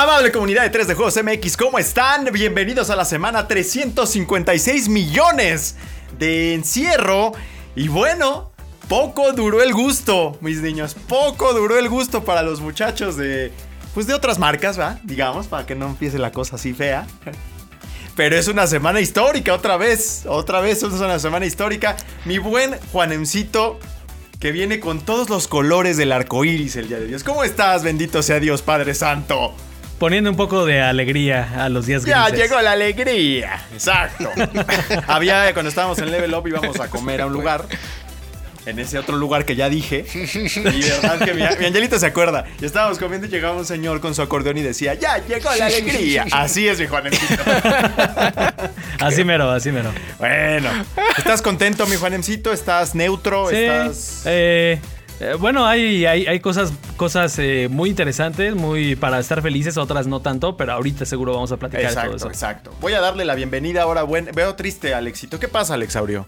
Amable comunidad de 3 de Juegos MX, ¿cómo están? Bienvenidos a la semana 356 millones de encierro. Y bueno, poco duró el gusto, mis niños. Poco duró el gusto para los muchachos de. Pues de otras marcas, ¿va? Digamos, para que no empiece la cosa así fea. Pero es una semana histórica, otra vez. Otra vez es una semana histórica. Mi buen Juanemcito, que viene con todos los colores del arco iris el día de Dios. ¿Cómo estás? Bendito sea Dios, Padre Santo. Poniendo un poco de alegría a los días Ya grises. llegó la alegría. Exacto. Había, cuando estábamos en Level Up, íbamos a comer a un lugar. En ese otro lugar que ya dije. Y verdad que mi, mi Angelito se acuerda. Y estábamos comiendo y llegaba un señor con su acordeón y decía, ya llegó la alegría. Así es, mi Juanemcito. Así mero, así mero. Bueno. ¿Estás contento, mi Juanemcito? ¿Estás neutro? Sí. ¿Estás...? eh, eh, bueno, hay, hay, hay cosas, cosas eh, muy interesantes, muy para estar felices, otras no tanto, pero ahorita seguro vamos a platicar de todo Exacto, eso. exacto. Voy a darle la bienvenida ahora. Buen... Veo triste, Alexito. ¿Qué pasa, Alexaurio?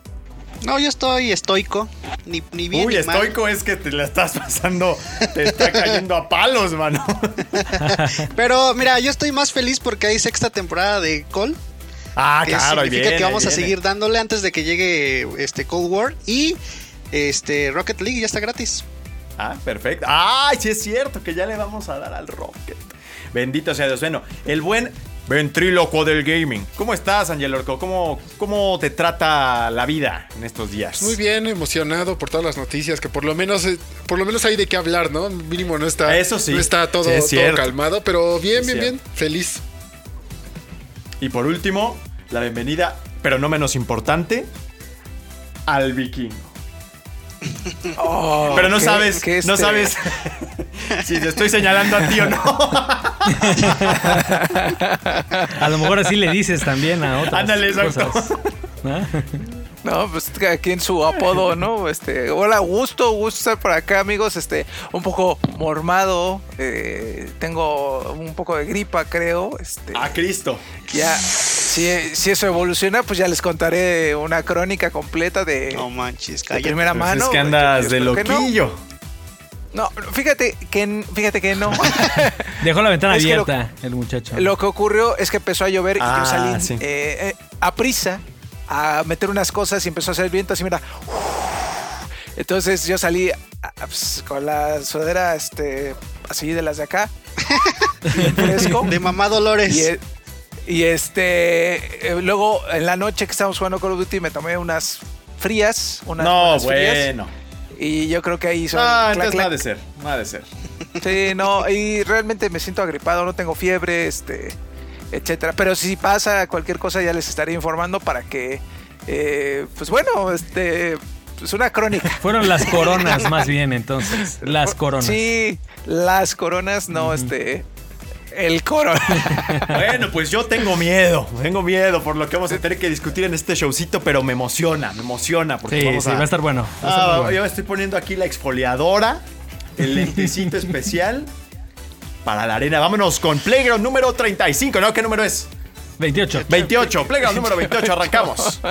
No, yo estoy estoico. Ni, ni bien Uy, ni mal. estoico es que te la estás pasando, te está cayendo a palos, mano. Pero mira, yo estoy más feliz porque hay sexta temporada de Call. Ah, que claro, significa viene, que vamos a seguir dándole antes de que llegue este Cold War. Y este Rocket League ya está gratis. Ah, perfecto. Ay, sí es cierto que ya le vamos a dar al Rocket. Bendito sea Dios. Bueno, el buen ventríloco del gaming. ¿Cómo estás, Angel Orco? ¿Cómo, ¿Cómo te trata la vida en estos días? Muy bien, emocionado por todas las noticias, que por lo menos eh, por lo menos hay de qué hablar, ¿no? Mínimo no está, Eso sí. no está todo, Sí, es todo calmado, pero bien, bien, bien, feliz. Y por último, la bienvenida, pero no menos importante, al vikingo. Oh, Pero no qué- sabes, qué no este- sabes si te estoy señalando a ti o no. A lo mejor así le dices también a otras Ándale, exacto. cosas. ¿no? No, pues aquí en su apodo, ¿no? Este, hola, gusto, gusto estar por acá, amigos. Este, un poco mormado. eh, tengo un poco de gripa, creo. Este, A Cristo. ya, si, si eso evoluciona, pues ya les contaré una crónica completa de, No manches, de primera Pues mano. es que andas yo de no. loquillo. No, fíjate que, fíjate que no. Dejó la ventana Es que lo- abierta el muchacho. Lo que ocurrió es que empezó a llover y Ah, yo salí sí. eh, eh, a prisa a meter unas cosas y empezó a hacer viento así, mira. Entonces yo salí ah, pues, con la sudadera este, así de las de acá, fresco. De mamá Dolores. Y, eh, y, este, eh, luego en la noche que estábamos jugando Call of Duty me tomé unas frías, unas No, frías, bueno. y yo creo que ahí hizo Ah, clac, entonces no ha clac. de ser, no ha de ser. Sí, no, y realmente me siento agripado, no tengo fiebre, este, etcétera. Pero si pasa cualquier cosa ya les estaré informando para que, eh, pues bueno, este, pues una crónica. Fueron las coronas más bien entonces. Las coronas. Sí, las coronas, no, este, el corona. Bueno, pues yo tengo miedo, tengo miedo por lo que vamos a tener que discutir en este showcito, pero me emociona, me emociona porque Sí, vamos sí, a... va a estar bueno. va a estar Ah, bueno. Yo estoy poniendo aquí la exfoliadora, el lentecito especial para la arena. Vámonos con Playground número 35, ¿no? ¿Qué número es? 28. 28, Playground número 28, arrancamos.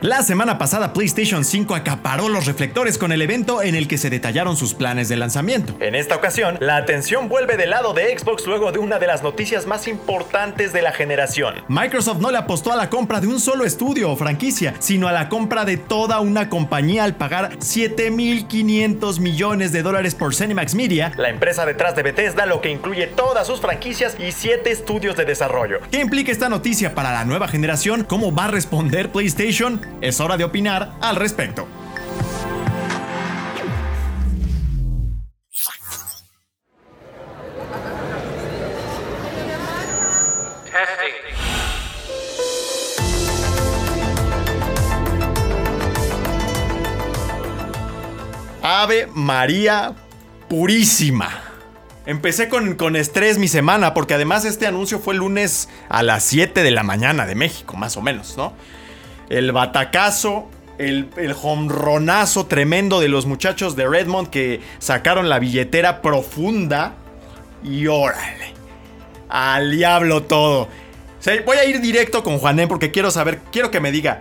La semana pasada PlayStation 5 acaparó los reflectores con el evento en el que se detallaron sus planes de lanzamiento. En esta ocasión, la atención vuelve del lado de Xbox luego de una de las noticias más importantes de la generación. Microsoft no le apostó a la compra de un solo estudio o franquicia, sino a la compra de toda una compañía al pagar 7.500 millones de dólares por Cinemax Media, la empresa detrás de Bethesda, lo que incluye todas sus franquicias y 7 estudios de desarrollo. ¿Qué implica esta noticia para la nueva generación? ¿Cómo va a responder PlayStation? Es hora de opinar al respecto. Ave María Purísima. Empecé con, con, estrés mi semana, porque además este anuncio fue el lunes a las 7 de la mañana de México, más o menos, ¿no? El batacazo, el, el jonronazo tremendo de los muchachos de Redmond que sacaron la billetera profunda y órale. Al diablo todo. Voy a ir directo con Juané porque quiero saber, quiero que me diga,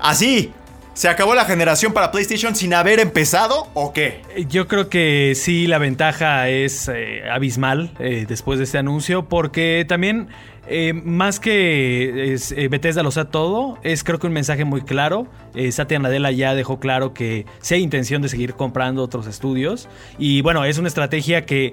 así, ¿se acabó la generación para PlayStation sin haber empezado o qué? Yo creo que sí, la ventaja es eh, abismal eh, después de este anuncio, porque también, eh, más que es, eh, Bethesda lo sea todo, es creo que un mensaje muy claro. Eh, Satya Nadella ya dejó claro que sí hay intención de seguir comprando otros estudios. Y bueno, es una estrategia que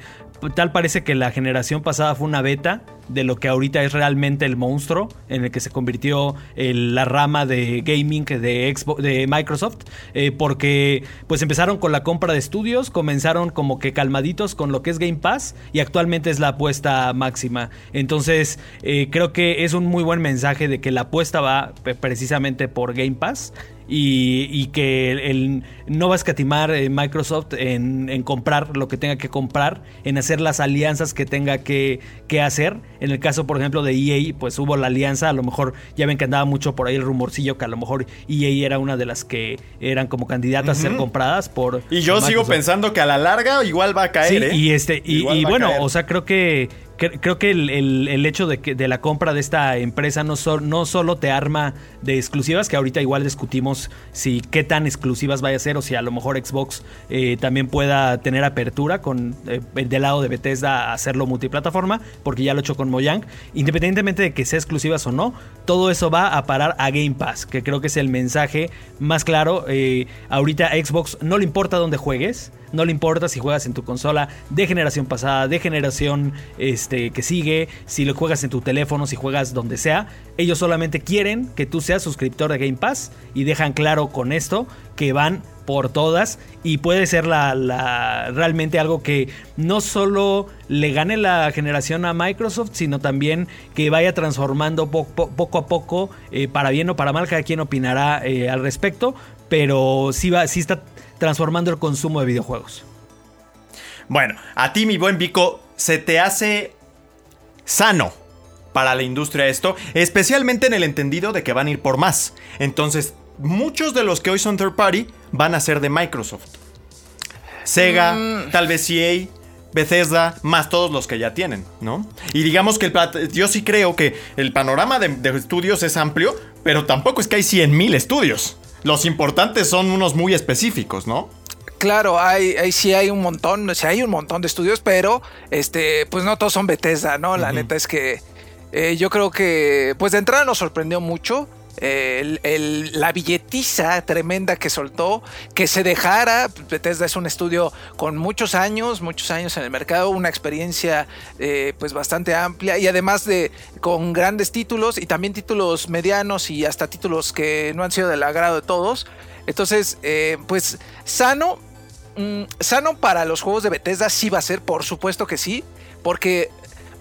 tal parece que la generación pasada fue una beta de lo que ahorita es realmente el monstruo en el que se convirtió la rama de gaming de, Xbox, de Microsoft eh, porque pues empezaron con la compra de estudios comenzaron como que calmaditos con lo que es Game Pass y actualmente es la apuesta máxima entonces eh, creo que es un muy buen mensaje de que la apuesta va precisamente por Game Pass y, y que el, el- no va a escatimar eh, Microsoft en, en comprar lo que tenga que comprar, en hacer las alianzas que tenga que, que hacer. En el caso, por ejemplo, de EA, pues hubo la alianza, a lo mejor ya ven que andaba mucho por ahí el rumorcillo que a lo mejor EA era una de las que eran como candidatas a ser compradas por... Y yo por sigo pensando que a la larga igual va a caer, Sí, ¿eh? y este y, bueno, caer. o sea, creo que creo que el, el- hecho de que de la compra de esta empresa no, so- no solo te arma de exclusivas, que ahorita igual discutimos si qué tan exclusivas vaya a ser o si a lo mejor Xbox eh, también pueda tener apertura con eh, del lado de Bethesda hacerlo multiplataforma, porque ya lo he hecho con Mojang. Independientemente de que sea exclusivas o no, todo eso va a parar a Game Pass, que creo que es el mensaje más claro. Eh, ahorita a Xbox no le importa dónde juegues. No le importa si juegas en tu consola de generación pasada, de generación este, que sigue, si lo juegas en tu teléfono, si juegas donde sea. Ellos solamente quieren que tú seas suscriptor de Game Pass y dejan claro con esto que van por todas y puede ser la, realmente algo que no solo le gane la generación a Microsoft, sino también que vaya transformando po- po- poco a poco, eh, para bien o para mal, cada quien opinará eh, al respecto, pero sí, va, sí está transformando el consumo de videojuegos. Bueno, a ti, mi buen Vico, se te hace sano para la industria esto, especialmente en el entendido de que van a ir por más. Entonces, muchos de los que hoy son third party van a ser de Microsoft. Sega, Mm. tal vez EA, Bethesda, más todos los que ya tienen, ¿no? Y digamos que el yo sí creo que el panorama de, de estudios es amplio, pero tampoco es que hay 100.000 estudios. Los importantes son unos muy específicos, ¿no? Claro, hay, hay- sí hay un montón, sí hay un montón de estudios, pero este, pues no todos son Bethesda, ¿no? La neta es que eh, yo creo que, pues de entrada nos sorprendió mucho. La billetiza tremenda que soltó, que se dejara. Bethesda es un estudio con muchos años, muchos años en el mercado, una experiencia eh, pues bastante amplia y además de con grandes títulos y también títulos medianos y hasta títulos que no han sido del agrado de todos. Entonces, eh, pues sano, Mm, sano para los juegos de Bethesda sí va a ser, por supuesto que sí, porque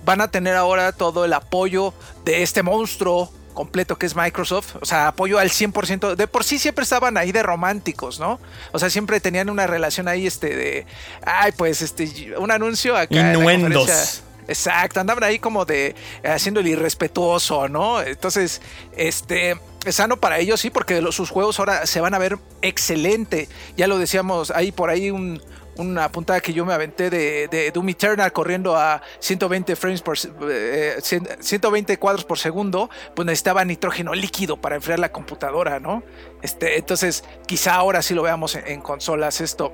van a tener ahora todo el apoyo de este monstruo completo que es Microsoft, o sea, apoyo al 100%, de por sí siempre estaban ahí de románticos, ¿no? O sea, siempre tenían una relación ahí este de, ay, pues este, un anuncio acá. Innuendos. Exacto, andaban ahí como de haciendo el irrespetuoso, ¿no? Entonces, este es sano para ellos, sí, porque los- sus juegos ahora se van a ver excelente. Ya lo decíamos, ahí por ahí un- una puntada que yo me aventé de, Doom Eternal corriendo a 120 frames por se- eh, 100 120 cuadros por segundo, pues necesitaba nitrógeno líquido para enfriar la computadora, ¿no? Este, entonces, quizá ahora sí lo veamos en, consolas esto.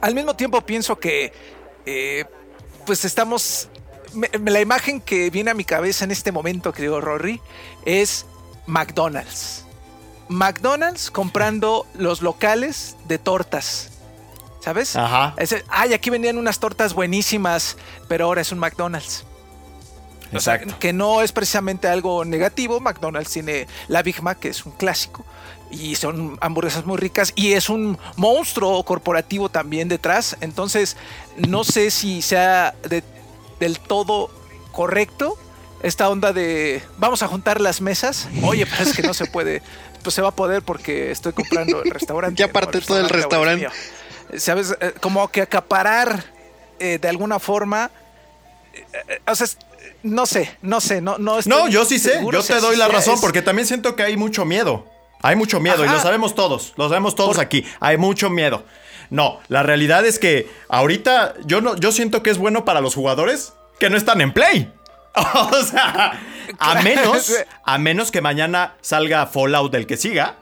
Al mismo tiempo pienso que eh, pues estamos. la imagen que viene a mi cabeza en este momento, querido Rory, es McDonald's. McDonald's comprando los locales de tortas. ¿Sabes? Ajá. Ese- ay, aquí vendían unas tortas buenísimas, pero ahora es un McDonald's. O sea, Exacto. que no es precisamente algo negativo. McDonald's tiene la Big Mac, que es un clásico, y son hamburguesas muy ricas, y es un monstruo corporativo también detrás. Entonces, no sé si sea de- del todo correcto esta onda de vamos a juntar las mesas. Oye, pero es que no se puede. Pues se va a poder porque estoy comprando el restaurante. Ya parte todo el restaurante. ¿Sabes? Eh, como que acaparar eh, de alguna forma. eh, o sea, no sé, no sé, no, no estoy No, yo sí sé, yo te doy la razón es- porque también siento que hay mucho miedo. Hay mucho miedo y lo sabemos todos, lo sabemos todos aquí. Hay mucho miedo. No, la realidad es que ahorita yo no yo siento que es bueno para los jugadores que no están en play. O sea, a menos a menos que mañana salga Fallout del que siga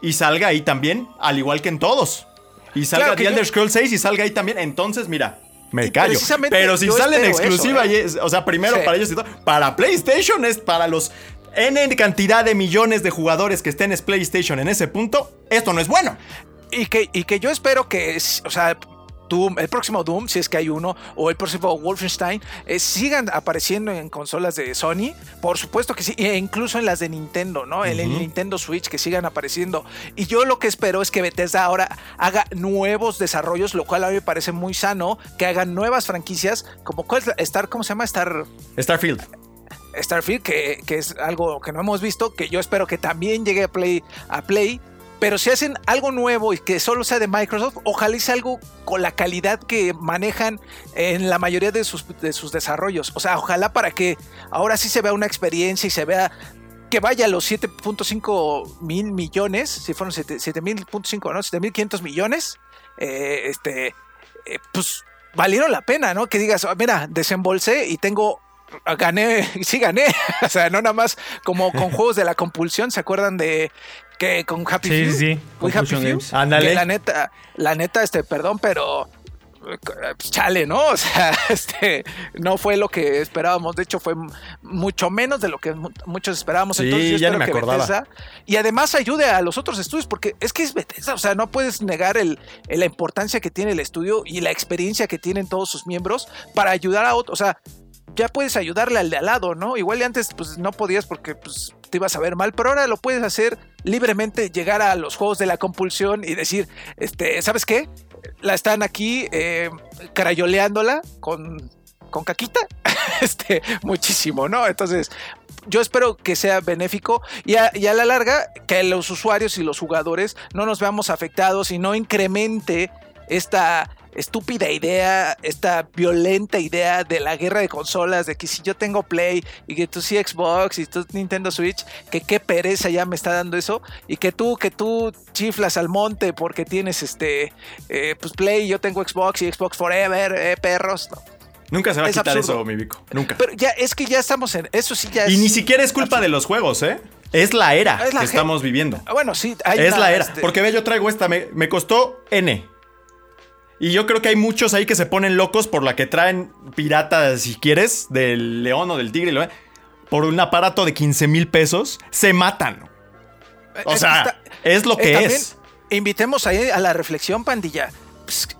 y salga ahí también, al igual que en todos. Y salga Claro The Elder Scrolls 6 y salga ahí también, entonces mira, me callo. Pero si sale en eso, exclusiva, ¿eh? o sea, primero Sí. para ellos y todo, para PlayStation es para los N cantidad de millones de jugadores que estén en PlayStation en ese punto, esto no es bueno. Y que, y que yo espero que, o sea, Doom, el próximo Doom, si es que hay uno, o el próximo Wolfenstein, eh, sigan apareciendo en consolas de Sony. Por supuesto que sí, e incluso en las de Nintendo, ¿no? En el Nintendo Switch, que sigan apareciendo. Y yo lo que espero es que Bethesda ahora haga nuevos desarrollos, lo cual a mí me parece muy sano, que hagan nuevas franquicias, como ¿cuál Star, ¿cómo se llama? Star. Starfield. Starfield, que, que es algo que no hemos visto, que yo espero que también llegue a Play, a Play. Pero si hacen algo nuevo y que solo sea de Microsoft, ojalá sea algo con la calidad que manejan en la mayoría de sus, de sus desarrollos. O sea, ojalá para que ahora sí se vea una experiencia y se vea que vaya a los 7.5 mil millones, si fueron 7 mil, ¿no? 7.500 millones, eh, este, eh, pues valieron la pena, ¿no? Que digas, "Ah, mira, desembolsé y tengo gané, sí gané. o sea, no nada más como con juegos de la compulsión, ¿se acuerdan de que con Happy Sí, Few? sí, sí, Muy Happy Compulsion Few. Ándale. La neta, la neta, este, perdón, pero eh, pues, chale, ¿no? O sea, este no fue lo que esperábamos. De hecho, fue mucho menos de lo que mu- muchos esperábamos. Sí, Entonces, yo ya espero me que acordaba. Bethesda y además ayude a los otros estudios, porque es que es Bethesda, o sea, no puedes negar el, el- la importancia que tiene el estudio y la experiencia que tienen todos sus miembros para ayudar a otros. O sea, ya puedes ayudarle al de al lado, ¿no? Igual antes pues no podías porque pues, te ibas a ver mal, pero ahora lo puedes hacer libremente, llegar a los juegos de la compulsión y decir, este, ¿sabes qué? La están aquí eh, carayoleándola con, con caquita, este, muchísimo, ¿no? Entonces, yo espero que sea benéfico y a la larga que los usuarios y los jugadores no nos veamos afectados y no incremente esta estúpida idea, esta violenta idea de la guerra de consolas, de que si yo tengo Play y que tú sí Xbox y tú Nintendo Switch, que qué pereza ya me está dando eso, y que tú, que tú chiflas al monte porque tienes este, eh, pues Play y yo tengo Xbox y Xbox Forever, eh, perros, no. Nunca se va a Es quitar absurdo. eso, mi Vico. Nunca. Pero ya, es que ya estamos en, eso sí ya y es- ni siquiera es culpa de los juegos, ¿eh? Es la era Es la que estamos viviendo. Ah, Bueno, sí, hay Es una, la era. este, Porque ve, yo traigo esta, me, me costó N. Y yo creo que hay muchos ahí que se ponen locos por la que traen piratas, si quieres, del león o del tigre. lo- Por un aparato de 15 mil pesos, se matan. O que sea, es lo eh, que es. Invitemos ahí a la reflexión, pandilla.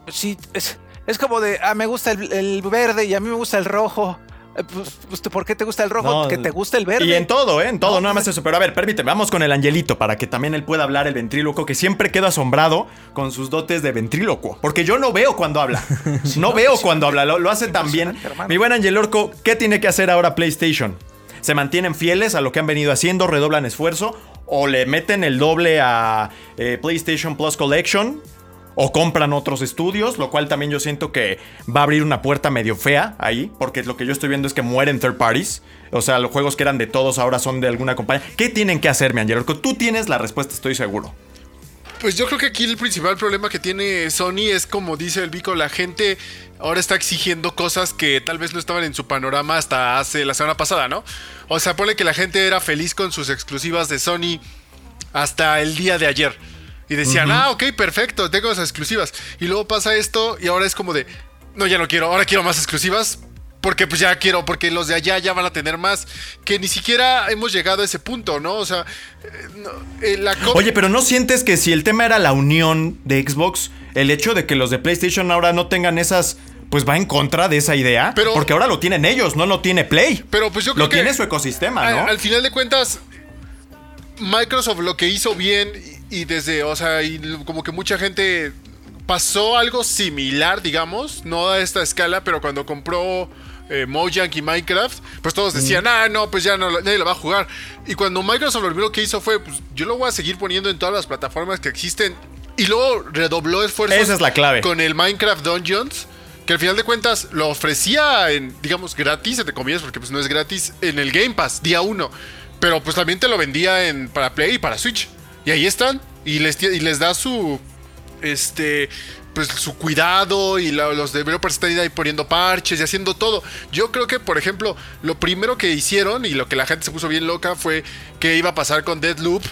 Sí, es, es como de, ah, me gusta el, el verde y a mí me gusta el rojo. Eh, Pues, pues, ¿por qué te gusta el rojo? No, Porque te gusta el verde. Y en todo, ¿eh? En todo, No, nada más pues- eso. Pero a ver, permíteme, vamos con el angelito para que también él pueda hablar el ventríloco, que siempre quedo asombrado con sus dotes de ventrílocuo. Porque yo no veo cuando habla. no veo cuando habla, lo, lo hace tan bien. Hermano. Mi buen Angelorco, ¿qué tiene que hacer ahora PlayStation? ¿Se mantienen fieles a lo que han venido haciendo? ¿Redoblan esfuerzo? ¿O le meten el doble a eh, PlayStation Plus Collection? O compran otros estudios, lo cual también yo siento que va a abrir una puerta medio fea ahí, porque lo que yo estoy viendo es que mueren third parties. O sea, los juegos que eran de todos ahora son de alguna compañía. ¿Qué tienen que hacer, mi? Tú tienes la respuesta, estoy seguro. Pues yo creo que aquí el principal problema que tiene Sony es como dice el Vico, la gente ahora está exigiendo cosas que tal vez no estaban en su panorama hasta hace la semana pasada, ¿no? O sea, pone que la gente era feliz con sus exclusivas de Sony hasta el día de ayer. Y decían, ah, ok, perfecto, tengo esas exclusivas. Y luego pasa esto y ahora es como de, no, ya no quiero, ahora quiero más exclusivas. Porque pues ya quiero, porque los de allá ya van a tener más. Que ni siquiera hemos llegado a ese punto, ¿no? O sea, eh, no, eh, la Oye, pero ¿no sientes que si el tema era la unión de Xbox, el hecho de que los de PlayStation ahora no tengan esas, pues va en contra de esa idea? Pero- Porque ahora lo tienen ellos, no lo tiene Play. Pero pues yo creo Lo que tiene su ecosistema, al, ¿no? al final de cuentas, Microsoft lo que hizo bien y, desde, o sea, y como que mucha gente pasó algo similar, digamos, no a esta escala, pero cuando compró eh, Mojang y Minecraft, pues todos decían, ah, no, pues ya no, nadie lo va a jugar. Y cuando Microsoft lo primero que hizo fue, pues yo lo voy a seguir poniendo en todas las plataformas que existen. Y luego redobló esfuerzos Esa es la clave. con el Minecraft Dungeons. Que al final de cuentas lo ofrecía en, digamos, gratis, entre comillas, porque pues no es gratis, en el Game Pass, día uno. Pero pues también te lo vendía en, para Play y para Switch. Y ahí están. Y les, y les da su. Este. Pues su cuidado y los developers están ahí poniendo parches y haciendo todo. Yo creo que, por ejemplo, lo primero que hicieron y lo que la gente se puso bien loca fue que iba a pasar con Deadloop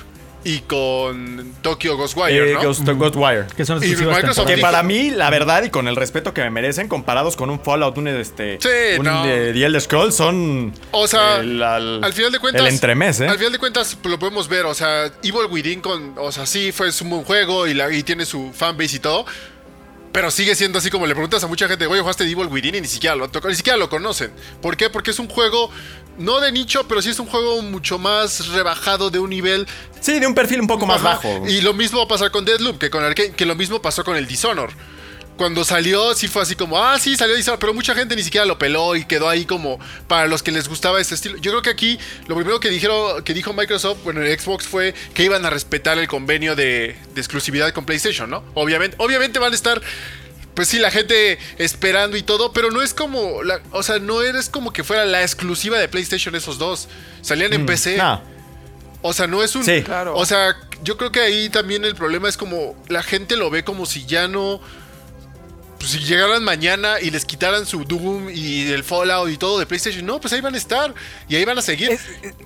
y con Tokyo Ghostwire, Eh, ¿no? Ghost, Ghostwire. Que son Y Microsoft Que para mí, la verdad, y con el respeto que me merecen, comparados con un Fallout, un este. Sí, un no. de The Elder Scrolls, son. O sea, el- al, al final de cuentas. El entremés, ¿eh? Al final de cuentas, lo podemos ver. O sea, Evil Within con. O sea, sí, fue un buen juego y, la- y tiene su fanbase y todo. Pero sigue siendo así como le preguntas a mucha gente, oye, jugaste Evil Within y ni siquiera lo ni siquiera lo conocen. ¿Por qué? Porque es un juego, no de nicho, pero sí es un juego mucho más rebajado de un nivel. Sí, de un perfil un poco más bajo. Y lo mismo va a pasar con Deadloop, que con Arkane, que lo mismo pasó con el Dishonor. Cuando salió, sí fue así como, ah, sí, salió Dishonor, pero mucha gente ni siquiera lo peló y quedó ahí como para los que les gustaba ese estilo. Yo creo que aquí lo primero que dijeron, que dijo Microsoft, bueno, en Xbox fue que iban a respetar el convenio de, de exclusividad con PlayStation, ¿no? Obviamente, obviamente van a estar. Pues sí, la gente esperando y todo, pero no es como, la- o sea, no eres como que fuera la exclusiva de PlayStation esos dos. Salían en PC. No. O sea, no es un. Sí. Claro. O sea, yo creo que ahí también el problema es como la gente lo ve como si ya no. Pues si llegaran mañana y les quitaran su Doom y el Fallout y todo de PlayStation, no, pues ahí van a estar y ahí van a seguir. Es-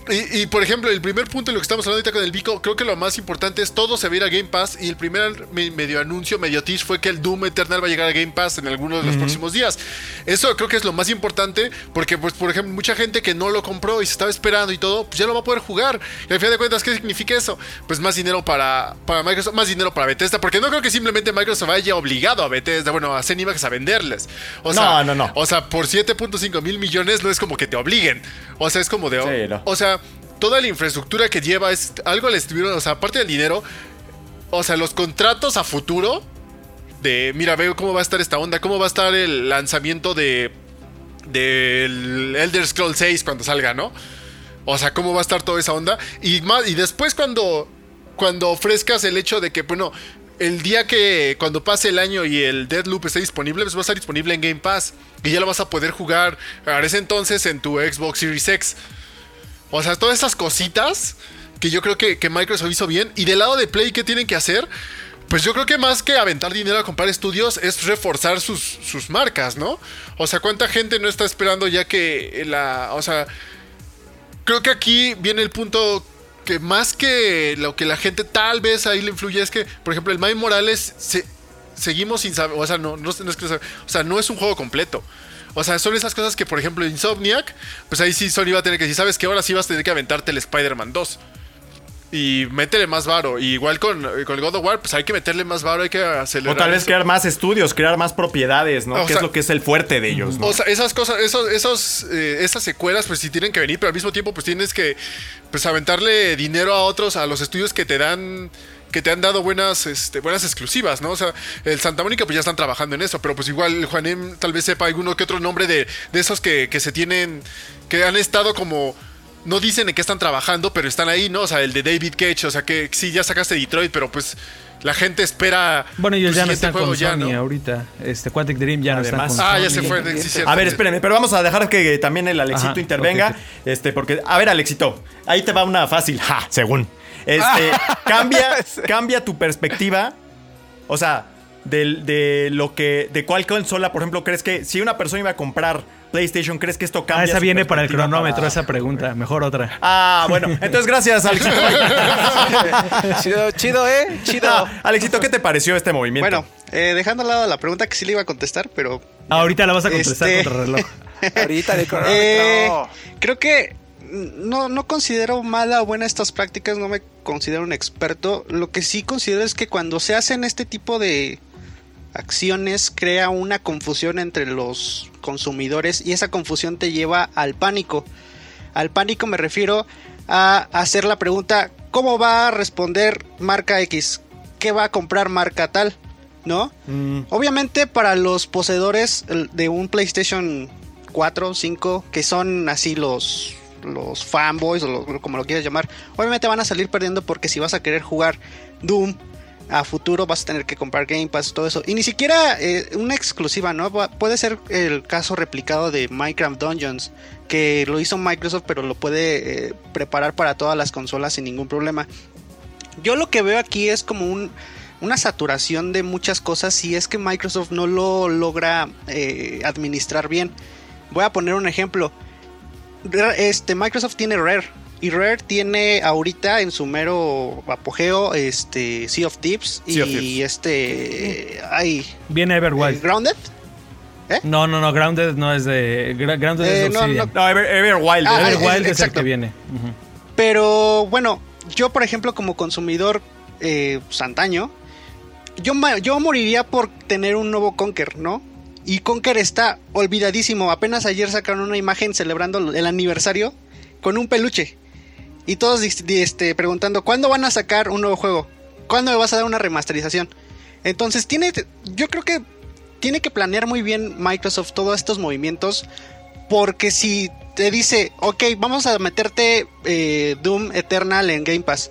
y, y, por ejemplo, el primer punto de lo que estamos hablando ahorita con el Vico, creo que lo más importante es todo se va a ir a Game Pass y el primer me- medio anuncio, medio tease fue que el Doom Eternal va a llegar a Game Pass en alguno de los próximos días. Eso creo que es lo más importante porque, pues, por ejemplo, mucha gente que no lo compró y se estaba esperando y todo, pues ya lo va a poder jugar. Y al final de cuentas, ¿qué significa eso? Pues más dinero para, para Microsoft, más dinero para Bethesda, porque no creo que simplemente Microsoft haya obligado a Bethesda, bueno, a Zenimax a venderles. O sea, No, no, no. O sea, por 7.5 mil millones no es como que te obliguen. O sea, es como de... Sí, no. O sea, toda la infraestructura que lleva es algo le estuvieron, o sea, aparte del dinero, o sea, los contratos a futuro de, mira, veo cómo va a estar esta onda, cómo va a estar el lanzamiento de del Elder Scroll 6 cuando salga, ¿no? O sea, cómo va a estar toda esa onda y más y después cuando cuando ofrezcas el hecho de que bueno, el día que cuando pase el año y el Deadloop esté disponible, pues va a estar disponible en Game Pass y ya lo vas a poder jugar a ese entonces en tu Xbox Series X. O sea, todas esas cositas que yo creo que, Microsoft hizo bien. Y del lado de Play, ¿qué tienen que hacer? Pues yo creo que más que aventar dinero a comprar estudios es reforzar sus, sus marcas, ¿no? O sea, ¿cuánta gente no está esperando ya que la... O sea, creo que aquí viene el punto que más que lo que la gente tal vez ahí le influye es que, por ejemplo, el Miles Morales se- seguimos sin saber, o sea, no, no, es que, o sea, no es un juego completo. O sea, son esas cosas que, por ejemplo, Insomniac, pues ahí sí Sony va a tener que decir, ¿sabes qué? Ahora sí vas a tener que aventarte el Spider-Man 2. Y métele más varo. Y igual con, con el God of War, pues hay que meterle más varo, hay que acelerar. O tal vez eso. crear más estudios, crear más propiedades, ¿no? O que sea- es lo que es el fuerte de ellos, ¿no? O sea, esas cosas, esos, esos, eh, esas secuelas, pues sí tienen que venir, pero al mismo tiempo, pues tienes que pues aventarle dinero a otros, a los estudios que te dan. Que te han dado buenas, este, buenas exclusivas, ¿no? O sea, el Santa Mónica pues ya están trabajando en eso, pero pues igual Juanem tal vez sepa alguno que otro nombre de, de esos que, que se tienen, que han estado como, no dicen en qué están trabajando, pero están ahí, ¿no? O sea, el de David Cage, o sea, que sí, ya sacaste Detroit, pero pues la gente espera... Bueno, ellos tu ya no están con ya, Sony ¿no? ahorita. Este Quantic Dream ya no Además- está con Ah, ya se fue, sí, cierto. A ver, espérenme, pero vamos a dejar que también el Alexito Ajá, intervenga. Este, porque. A ver, Alexito, ahí te va una fácil. Ja, según. Este, cambia, cambia tu perspectiva. O sea, del- de lo que. de cuál consola, por ejemplo, crees que si una persona iba a comprar PlayStation, ¿crees que esto cambia? Ah, esa viene para el cronómetro, para- esa pregunta. Mejor otra. Ah, bueno. Entonces, gracias, Alexito. chido, chido, ¿eh? Chido. Ah, Alexito, ¿qué te pareció este movimiento? Bueno, eh, dejando al lado la pregunta que sí le iba a contestar, pero Ahorita la vas a contestar Este- contra reloj. Ahorita de Eh, cronómetro. creo que no, no considero mala o buena estas prácticas, no me considero un experto. Lo que sí considero es que cuando se hacen este tipo de acciones crea una confusión entre los consumidores y esa confusión te lleva al pánico. Al pánico me refiero a hacer la pregunta, ¿cómo va a responder marca X? ¿Qué va a comprar marca tal? ¿No? Mm, Obviamente para los poseedores de un PlayStation 4, 5, que son así los, los fanboys o como lo quieras llamar, obviamente van a salir perdiendo porque si vas a querer jugar Doom a futuro vas a tener que comprar Game Pass, todo eso. Y ni siquiera eh, una exclusiva, ¿no? Puede ser el caso replicado de Minecraft Dungeons, que lo hizo Microsoft, pero lo puede eh, preparar para todas las consolas sin ningún problema. Yo lo que veo aquí es como un, una saturación de muchas cosas si es que Microsoft no lo logra eh, administrar bien. Voy a poner un ejemplo. Este, Microsoft tiene Rare. Y Rare tiene ahorita en su mero apogeo este Sea of Thieves Sea of y Thieves. este ay Viene eh, Everwild. Grounded. No, no, no, Grounded no es de. Grounded Eh, es de no, Obsidian. No, Ever, Everwild. Ah, Ever- es- Everwild es, el exacto. que viene. Pero bueno, yo por ejemplo como consumidor eh, pues, antaño, yo, yo moriría por tener un nuevo Conker, ¿no? Y Conker está olvidadísimo. Apenas ayer sacaron una imagen celebrando el aniversario con un peluche. Y todos este, preguntando, ¿cuándo van a sacar un nuevo juego? ¿Cuándo me vas a dar una remasterización? Entonces tiene, yo creo que tiene que planear muy bien Microsoft todos estos movimientos porque si te dice, ok, vamos a meterte eh, Doom Eternal en Game Pass.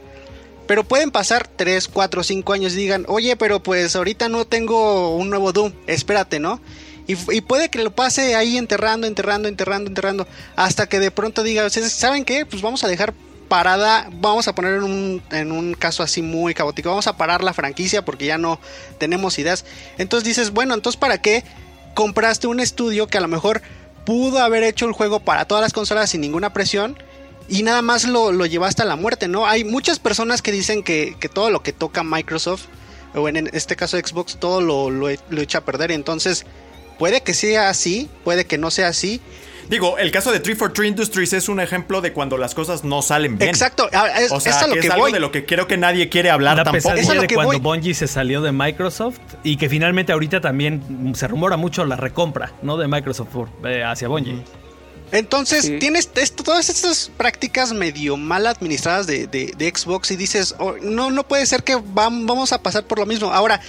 Pero pueden pasar 3, 4, 5 años y digan, oye, pero pues ahorita no tengo un nuevo Doom, espérate, ¿no? Y, y puede que lo pase ahí enterrando, enterrando, enterrando, enterrando, hasta que de pronto diga, ¿saben qué? Pues vamos a dejar parada, vamos a poner en un, en un caso así muy caótico, vamos a parar la franquicia porque ya no tenemos ideas. Entonces dices, bueno, entonces ¿para qué compraste un estudio que a lo mejor pudo haber hecho el juego para todas las consolas sin ninguna presión? Y nada más lo, lo llevaste a la muerte, ¿no? Hay muchas personas que dicen que, que todo lo que toca Microsoft, o en este caso Xbox, todo lo, lo, lo echa a perder. Entonces, puede que sea así, puede que no sea así. Digo, el caso de 343 Industries es un ejemplo de cuando las cosas no salen bien. Exacto, ah, es, O sea, es a lo que que es algo voy. de lo que creo que nadie quiere hablar La tampoco. Es a lo de que cuando voy. Bungie se salió de Microsoft y que finalmente ahorita también se rumora mucho la recompra, ¿no? De Microsoft por- eh, hacia Bungie. Entonces, Sí. tienes esto- todas estas prácticas medio mal administradas de, de- de Xbox y dices, "Oh, no, no puede ser que vam- vamos a pasar por lo mismo. Ahora,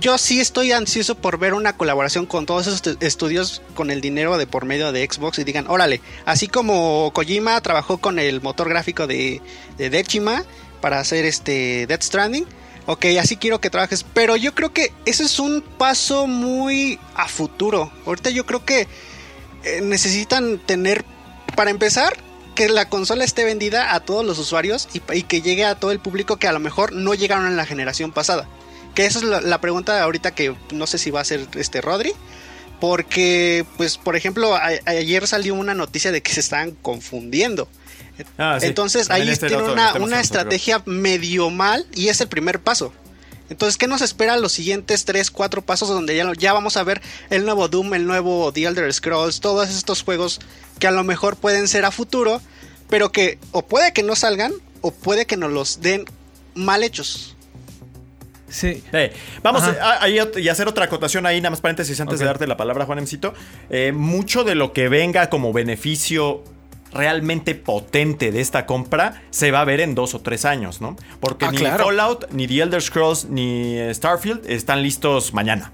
yo sí estoy ansioso por ver una colaboración con todos esos estu- estudios con el dinero de por medio de Xbox y digan, órale, así como Kojima trabajó con el motor gráfico de, de Dechima para hacer este Death Stranding. Ok, así quiero que trabajes. Pero yo creo que ese es un paso muy a futuro. Ahorita yo creo que eh, necesitan tener, para empezar, que la consola esté vendida a todos los usuarios y, y que llegue a todo el público que a lo mejor no llegaron en la generación pasada. Que esa es la, la pregunta ahorita que no sé si va a ser este Rodri. Porque, pues, por ejemplo, a- ayer salió una noticia de que se estaban confundiendo. Ah, sí. Entonces También ahí este tiene otro una, una estrategia medio mal y es el primer paso. Entonces, ¿qué nos espera los siguientes 3, 4 pasos donde ya, ya vamos a ver el nuevo Doom, el nuevo The Elder Scrolls, todos estos juegos que a lo mejor pueden ser a futuro, pero que o puede que no salgan o puede que nos los den mal hechos. Sí. Eh, vamos a, y hacer otra acotación ahí, nada más paréntesis antes de darte la palabra, Juan Emcito. Eh, mucho de lo que venga como beneficio realmente potente de esta compra se va a ver en dos o tres años, ¿no? Porque Ah, ni claro. Fallout, ni The Elder Scrolls, ni Starfield están listos mañana.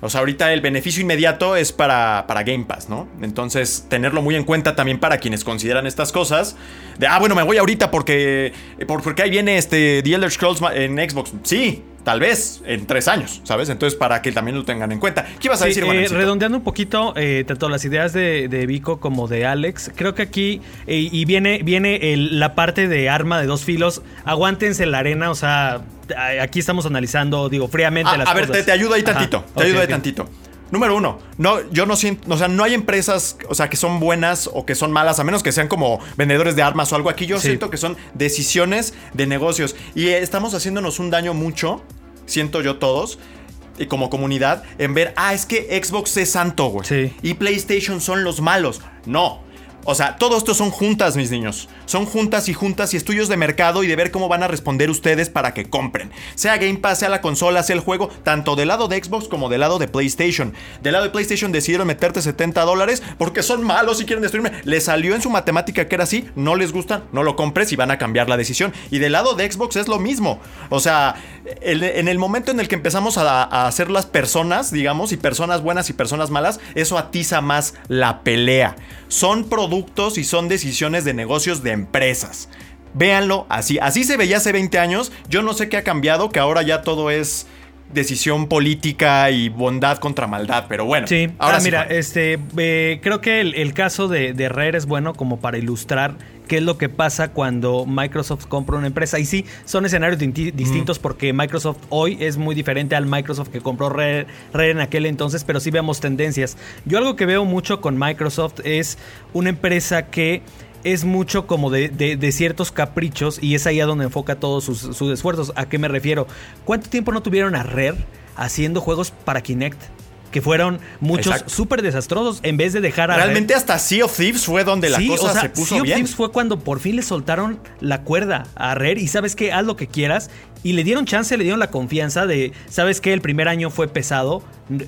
O sea, ahorita el beneficio inmediato es para, para Game Pass, ¿no? Entonces, tenerlo muy en cuenta también para quienes consideran estas cosas. De, ah, bueno, me voy ahorita porque, por- porque ahí viene este The Elder Scrolls en Xbox. Sí, tal vez en tres años, ¿sabes? Entonces, para que también lo tengan en cuenta. ¿Qué ibas a Sí, decir, eh, redondeando un poquito, eh, tanto las ideas de, de Vico como de Alex, creo que aquí, eh, y viene, viene el- la parte de arma de dos filos, aguántense en la arena, o sea, a- aquí estamos analizando, digo, fríamente Ah, las a ver, cosas. te, te ayudo ahí Ajá, tantito. Te ayudo ahí tantito. Número uno, no, yo no siento, o sea, no hay empresas, o sea, que son buenas o que son malas, a menos que sean como vendedores de armas o algo. Aquí yo Sí. siento que son decisiones de negocios y estamos haciéndonos un daño mucho, siento yo todos, y como comunidad, en ver, ah, es que Xbox es santo, güey. Sí. Y PlayStation son los malos. No. O sea, todo esto son juntas, mis niños. Son juntas y juntas y estudios de mercado y de ver cómo van a responder ustedes para que compren. Sea Game Pass, sea la consola, sea el juego, tanto del lado de Xbox como del lado de PlayStation. Del lado de PlayStation decidieron meterte 70 dólares porque son malos y quieren destruirme. Les salió en su matemática que era así, no les gusta, no lo compres y van a cambiar la decisión. Y del lado de Xbox es lo mismo. O sea, el- en el momento en el que empezamos a, a hacer las personas, digamos, y personas buenas y personas malas, eso atiza más la pelea. Son productos y son decisiones de negocios de empresas. Véanlo así. Así se veía hace 20 años. Yo no sé qué ha cambiado, que ahora ya todo es decisión política y bondad contra maldad, pero bueno. Sí, ahora ah, sí, mira, Juan. este, eh, creo que el, el caso de, de Rare es bueno como para ilustrar qué es lo que pasa cuando Microsoft compra una empresa. Y sí, son escenarios distintos porque Microsoft hoy es muy diferente al Microsoft que compró Rare, Rare en aquel entonces, pero sí vemos tendencias. Yo algo que veo mucho con Microsoft es una empresa que es mucho como de, de- de ciertos caprichos y es ahí a donde enfoca todos sus, sus esfuerzos. ¿A qué me refiero? ¿Cuánto tiempo no tuvieron a Rare haciendo juegos para Kinect? Que fueron muchos súper desastrosos en vez de dejar a Realmente hasta Sea of Thieves fue donde la Sí, cosa o sea, se puso Sea of bien. Thieves fue cuando por fin le soltaron la cuerda a Rare y sabes qué, haz lo que quieras. Y le dieron chance, le dieron la confianza de, sabes qué, el primer año fue pesado.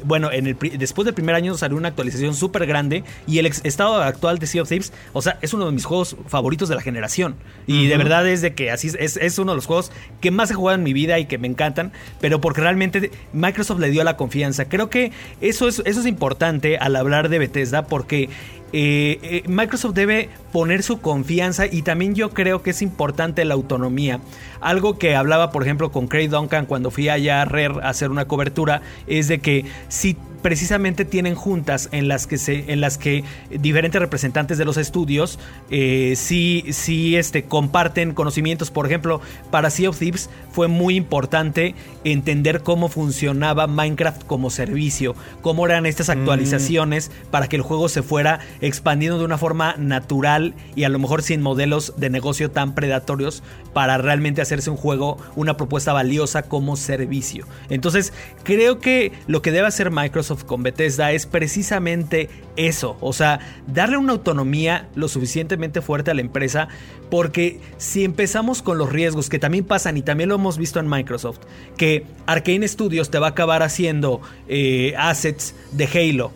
Bueno, en el, después del primer año salió una actualización súper grande y el ex- estado actual de Sea of Thieves, o sea, es uno de mis juegos favoritos de la generación. Y de verdad es de que así es- es, es uno de los juegos que más he jugado en mi vida y que me encantan, pero porque realmente Microsoft le dio la confianza. Creo que eso es, eso es importante al hablar de Bethesda porque eh, eh, Microsoft debe poner su confianza y también yo creo que es importante la autonomía. Algo que hablaba, por ejemplo, con Craig Duncan cuando fui allá a Rare a hacer una cobertura es de que si precisamente tienen juntas en las que se en las que diferentes representantes de los estudios eh, sí sí este comparten conocimientos. Por ejemplo para Sea of Thieves fue muy importante entender cómo funcionaba Minecraft como servicio cómo eran estas actualizaciones para que el juego se fuera expandiendo de una forma natural y a lo mejor sin modelos de negocio tan predatorios para realmente hacerse un juego una propuesta valiosa como servicio. Entonces creo que lo que debe hacer Microsoft con Bethesda es precisamente eso, o sea, darle una autonomía lo suficientemente fuerte a la empresa, porque si empezamos con los riesgos que también pasan y también lo hemos visto en Microsoft, que Arkane Studios te va a acabar haciendo eh, assets de Halo,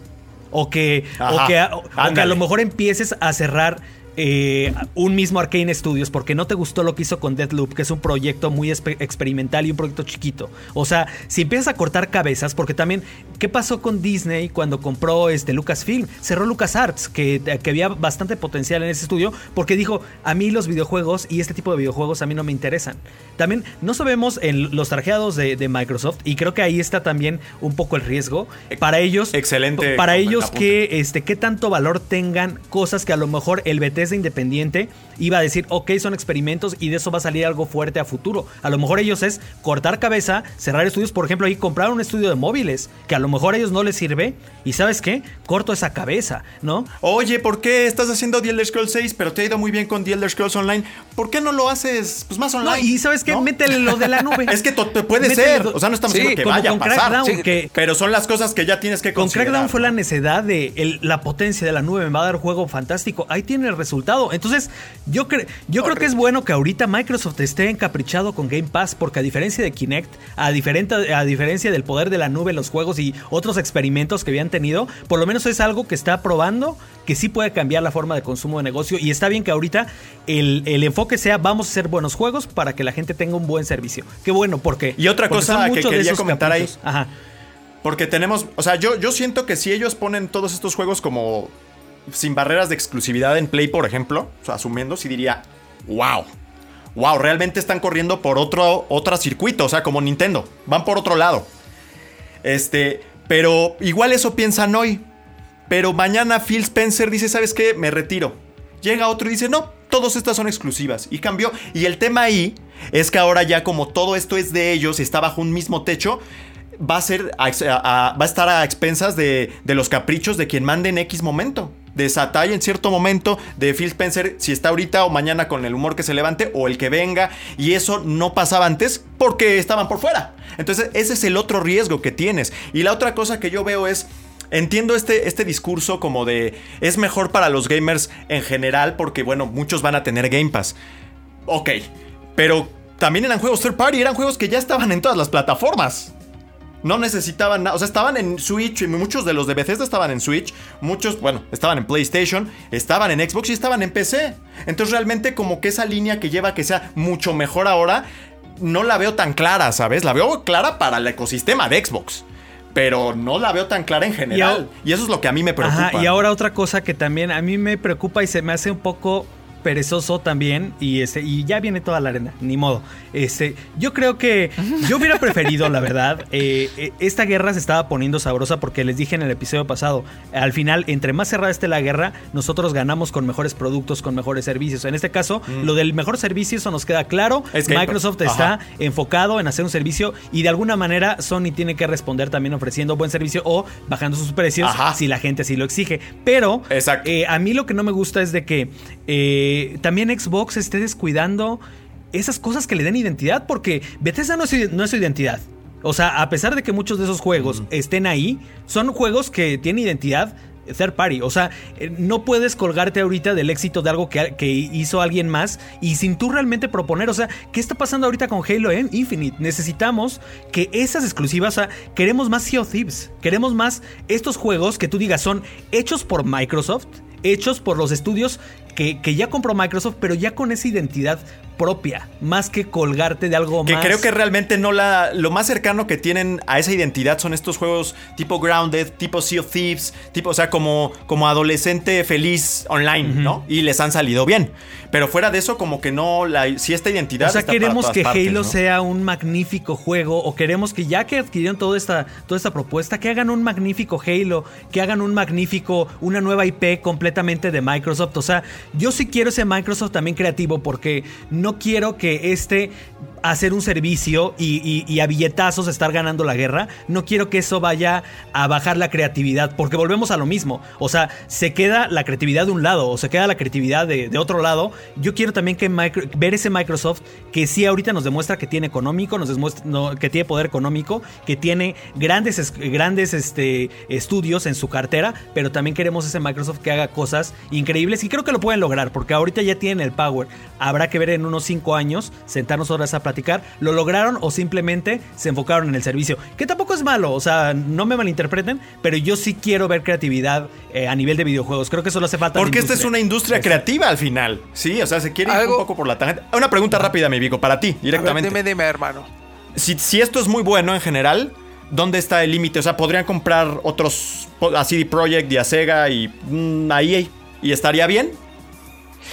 o que, o que, a- o que a lo mejor empieces a cerrar eh, un mismo Arcane Studios porque no te gustó lo que hizo con Deathloop, que es un proyecto muy experimental y un proyecto chiquito. O sea, si empiezas a cortar cabezas, porque también, ¿qué pasó con Disney cuando compró este Lucasfilm? Cerró LucasArts, que, que había bastante potencial en ese estudio, porque dijo, a mí los videojuegos y este tipo de videojuegos a mí no me interesan. También no sabemos en los tarjeados de, de Microsoft, y creo que ahí está también un poco el riesgo. Para ellos, Excelente para ellos que este, qué tanto valor tengan cosas que a lo mejor el Independiente iba a decir, ok, son experimentos y de eso va a salir algo fuerte a futuro. A lo mejor ellos es cortar cabeza, cerrar estudios, por ejemplo, ahí comprar un estudio de móviles, que a lo mejor a ellos no les sirve, y ¿sabes qué? Corto esa cabeza, ¿no? Oye, ¿por qué estás haciendo The Elder Scrolls 6, pero te ha ido muy bien con The Elder Scrolls Online? ¿Por qué no lo haces pues, más No, online? y ¿sabes qué? ¿No? Métele lo de la nube. Es que puede Métele ser. O sea, no estamos Sí, diciendo que vaya a con pasar. Crackdown, Sí, que- Pero son las cosas que ya tienes que Con considerar. Crackdown fue la ¿no? necedad de el- la potencia de la nube, me va a dar juego fantástico. Ahí tiene el resultado. Entonces, yo, cre- yo creo que es bueno que ahorita Microsoft esté encaprichado con Game Pass, porque a diferencia de Kinect, a, diferente, a diferencia del poder de la nube en los juegos y otros experimentos que habían tenido, por lo menos es algo que está probando que sí puede cambiar la forma de consumo de negocio. Y está bien que ahorita el, el enfoque sea vamos a hacer buenos juegos para que la gente tenga un buen servicio. Qué bueno, porque. Y otra porque cosa que quería comentar ahí. caprichos. Ajá. Porque tenemos, o sea, yo, yo siento que si ellos ponen todos estos juegos como sin barreras de exclusividad en Play, por ejemplo, asumiendo, sí diría, wow, wow, realmente están corriendo por otro, circuito, o sea, como Nintendo, van por otro lado. Este, pero igual eso piensan hoy. Pero mañana Phil Spencer dice, ¿sabes qué? Me retiro. Llega otro y dice, no, todas estas son exclusivas. Y cambió. Y el tema ahí es que ahora ya como todo esto es de ellos, está bajo un mismo techo, va a, ser a- va a estar a expensas de, de los caprichos de quien mande en X momento. De Satai en cierto momento, de Phil Spencer, si está ahorita o mañana con el humor que se levante, o el que venga, y eso no pasaba antes porque estaban por fuera. Entonces, ese es el otro riesgo que tienes. Y la otra cosa que yo veo es. Entiendo este, este discurso como de es mejor para los gamers en general porque, bueno, muchos van a tener Game Pass. Ok, pero también eran juegos third party, eran juegos que ya estaban en todas las plataformas. No necesitaban nada, o sea, estaban en Switch, y muchos de los de Bethesda estaban en Switch, muchos, bueno, estaban en PlayStation, estaban en Xbox y estaban en PC. Entonces realmente como que esa línea que lleva a que sea mucho mejor ahora, no la veo tan clara, ¿sabes? La veo clara para el ecosistema de Xbox. Pero no la veo tan clara en general. Y, eso es lo que a mí me preocupa. Ajá, y ahora otra cosa que también a mí me preocupa y se me hace un poco perezoso también y este y ya viene toda la arena, ni modo. Este, yo creo que yo hubiera preferido, la verdad, eh, eh, esta guerra se estaba poniendo sabrosa porque les dije en el episodio pasado, al final entre más cerrada esté la guerra, nosotros ganamos con mejores productos, con mejores servicios. En este caso, lo del mejor servicio eso nos queda claro. Es que- Microsoft ajá. está enfocado en hacer un servicio y de alguna manera Sony tiene que responder también ofreciendo buen servicio o bajando sus precios Ajá. si la gente así lo exige. Pero Exacto. eh, a mí lo que no me gusta es de que eh, también Xbox esté descuidando esas cosas que le den identidad porque Bethesda no es, su- no es su identidad. O sea, a pesar de que muchos de esos juegos estén ahí, son juegos que tienen identidad third party. O sea, eh, no puedes colgarte ahorita del éxito de algo que, que hizo alguien más y sin tú realmente proponer. O sea, ¿qué está pasando ahorita con Halo Infinite? Necesitamos que esas exclusivas, o sea, queremos más Sea of Thieves. Queremos más estos juegos que tú digas son hechos por Microsoft, hechos por los estudios que, ya compró Microsoft, pero ya con esa identidad propia, más que colgarte de algo Que más. creo que realmente no la. Lo más cercano que tienen a esa identidad son estos juegos tipo Grounded, tipo Sea of Thieves, tipo, o sea, como, como adolescente feliz online, ¿no? Y les han salido bien. Pero fuera de eso, como que no. La, si esta identidad. O sea, está para queremos todas que partes, Halo ¿no? sea un magnífico juego o queremos que ya que adquirieron toda esta, toda esta propuesta, que hagan un magnífico Halo, que hagan un magnífico, una nueva IP completamente de Microsoft. O sea, yo sí quiero ese Microsoft también creativo porque no quiero que este hacer un servicio y, a billetazos estar ganando la guerra. No quiero que eso vaya a bajar la creatividad porque volvemos a lo mismo. O sea, se queda la creatividad de un lado o se queda la creatividad de, otro lado. Yo quiero también que ver ese Microsoft que sí ahorita nos demuestra que tiene económico, nos demuestra que tiene poder económico, que tiene grandes, es- grandes este, estudios en su cartera, pero también queremos ese Microsoft que haga cosas increíbles y creo que lo pueden lograr porque ahorita ya tienen el power. Habrá que ver en unos 5 años, sentarnos horas a platicar, lo lograron o simplemente se enfocaron en el servicio, que tampoco es malo, o sea, no me malinterpreten, pero yo sí quiero ver creatividad eh, a nivel de videojuegos, creo que eso lo hace falta. Porque esta es una industria creativa al final. Sí, o sea, se quiere ir Algo- un poco por la tangente. Una pregunta rápida, mi Vico, para ti, A ver, directamente. dime, dime, hermano. si, si esto es muy bueno en general, ¿dónde está el límite? O sea, podrían comprar otros, a CD Projekt y a Sega y mm, a EA y estaría bien.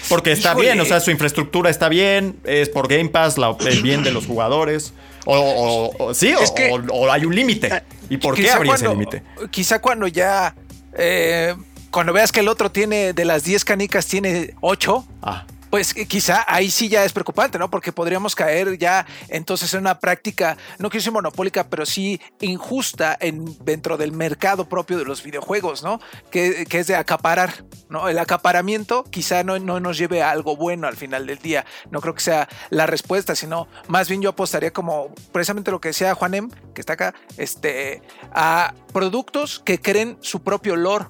Porque está Híjole. bien, o sea, su infraestructura está bien, es por Game Pass, la- el bien de los jugadores. O, o- o- sí, o, que- o- hay un límite. ¿Y por qué habría ese límite? Quizá cuando ya. eh, cuando veas que el otro tiene de las 10 canicas, tiene 8. Ah. Pues eh, quizá ahí sí ya es preocupante, ¿no? Porque podríamos caer ya entonces en una práctica, no quiero decir monopólica, pero sí injusta en, dentro del mercado propio de los videojuegos, ¿no? Que, es de acaparar, ¿no? El acaparamiento quizá no, no nos lleve a algo bueno al final del día. No creo que sea la respuesta, sino más bien yo apostaría como precisamente lo que decía Juanem, que está acá, este, a productos que creen su propio lore.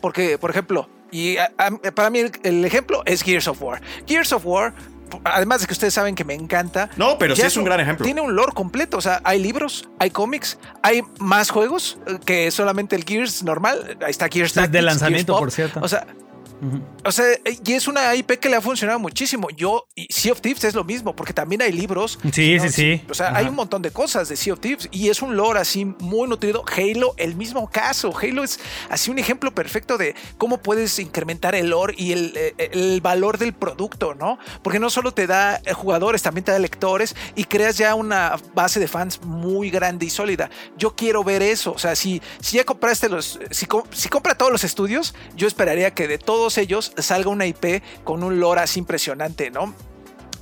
Porque, por ejemplo, y a- a- para mí el, el ejemplo es Gears of War. Gears of War, además de que ustedes saben que me encanta. No, pero sí ya es un gran ejemplo. Tiene un lore completo, o sea, hay libros, hay cómics, hay más juegos que solamente el Gears normal. Ahí está Gears de lanzamiento, Gears Pop. por cierto. O sea, o sea, y es una IP que le ha funcionado muchísimo. Yo, y Sea of Thieves es lo mismo, porque también hay libros. Sí, ¿no? sí, sí. O sea, Ajá. hay un montón de cosas de Sea of Thieves y es un lore así muy nutrido. Halo, el mismo caso. Halo es así un ejemplo perfecto de cómo puedes incrementar el lore y el, eh, el valor del producto, ¿no? Porque no solo te da eh, jugadores, también te da lectores y creas ya una base de fans muy grande y sólida. Yo quiero ver eso. O sea, si, si ya compraste los. Si, si compra todos los estudios, yo esperaría que de todos ellos salga una IP con un lore así impresionante, ¿no?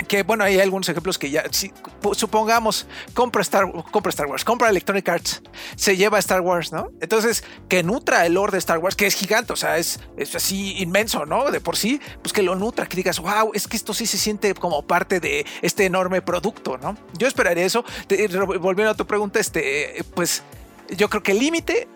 que bueno, hay algunos ejemplos que ya, si, supongamos, compra Star, compra Star Wars, compra Electronic Arts, se lleva a Star Wars, ¿no? Entonces, que nutra el lore de Star Wars, que es gigante, o sea, es, es así inmenso, ¿no? De por sí, pues que lo nutra, que digas, wow, es que esto sí se siente como parte de este enorme producto, ¿no? Yo esperaría eso. Volviendo a tu pregunta, este, pues yo creo que el límite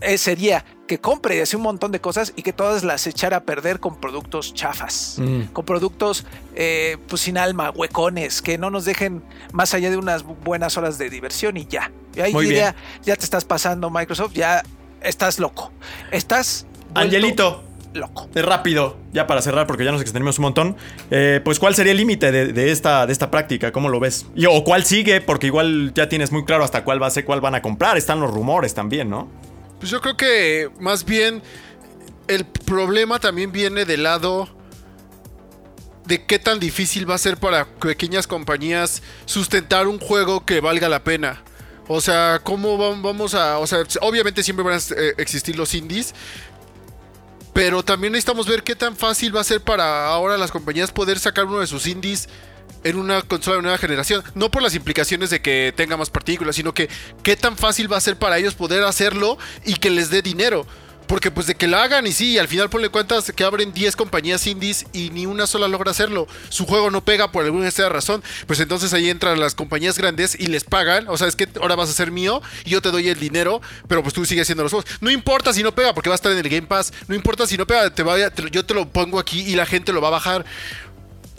eh, sería que compre y hace un montón de cosas y que todas las echara a perder con productos chafas, Mm. con productos eh, pues sin alma, huecones, que no nos dejen más allá de unas buenas horas de diversión y ya. Y ahí diría, ya te estás pasando Microsoft, ya estás loco. Estás Angelito, loco. rápido, ya para cerrar, porque ya nos extendimos un montón. eh, pues, ¿cuál sería el límite de, de esta, de esta práctica? ¿Cómo lo ves? Y, o cuál sigue, porque igual ya tienes muy claro hasta cuál va a ser, cuál van a comprar. Están los rumores también, ¿no? Pues yo creo que más bien el problema también viene del lado de qué tan difícil va a ser para pequeñas compañías sustentar un juego que valga la pena. O sea, ¿cómo vam- vamos a...? O sea, obviamente siempre van a eh, existir los indies, pero también necesitamos ver qué tan fácil va a ser para ahora las compañías poder sacar uno de sus indies en una consola de nueva generación. No por las implicaciones de que tenga más partículas, sino que qué tan fácil va a ser para ellos poder hacerlo y que les dé dinero. Porque pues de que la hagan y sí, al final ponle cuentas que abren 10 compañías indies y ni una sola logra hacerlo. Su juego no pega por alguna extraña razón. Pues entonces ahí entran las compañías grandes y les pagan. O sea, es que ahora vas a ser mío y yo te doy el dinero, pero pues tú sigues haciendo los juegos. No importa si no pega porque va a estar en el Game Pass. No importa si no pega, te vaya, yo te lo pongo aquí y la gente lo va a bajar.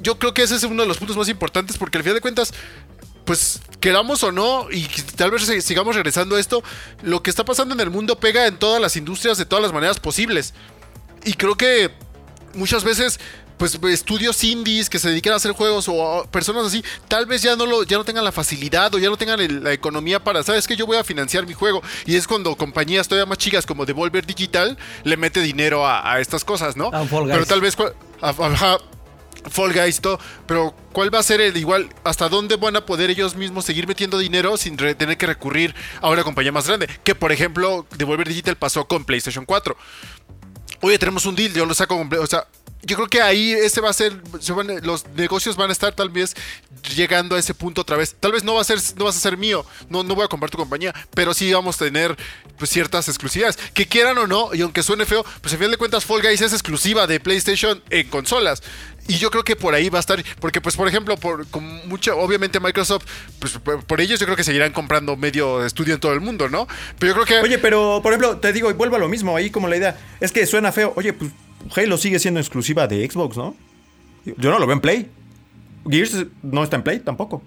Yo creo que ese es uno de los puntos más importantes porque al final de cuentas pues queramos o no, y tal vez sigamos regresando a esto, lo que está pasando en el mundo pega en todas las industrias de todas las maneras posibles. Y creo que muchas veces, pues estudios indies que se dedican a hacer juegos o a personas así, tal vez ya no, lo, ya no tengan la facilidad o ya no tengan el- la economía para, ¿sabes que Yo voy a financiar mi juego. Y es cuando compañías todavía más chicas como Devolver Digital le mete dinero a, a estas cosas, ¿no? A Pero tal vez... a- ajá, Fall Guys, todo, pero ¿cuál va a ser el igual? ¿Hasta dónde van a poder ellos mismos seguir metiendo dinero sin tener que recurrir a una compañía más grande? Que por ejemplo, Devolver Digital pasó con PlayStation 4. Oye, tenemos un deal, yo lo saco completo. O sea, yo creo que ahí ese va a ser, los negocios van a estar tal vez llegando a ese punto otra vez. Tal vez no va a ser, no vas a ser mío, no, no voy a comprar tu compañía, pero sí vamos a tener pues, ciertas exclusividades. Que quieran o no, y aunque suene feo, pues a final de cuentas Fall Guys es exclusiva de PlayStation en consolas. Y yo creo que por ahí va a estar, porque pues por ejemplo, por con mucho, obviamente Microsoft, pues por, por ellos yo creo que seguirán comprando medio estudio en todo el mundo, ¿no? Pero yo creo que... Oye, pero por ejemplo, te digo, y vuelvo a lo mismo, ahí como la idea, es que suena feo. Oye, pues Halo sigue siendo exclusiva de Xbox, ¿no? Yo no lo veo en Play. Gears no está en Play tampoco.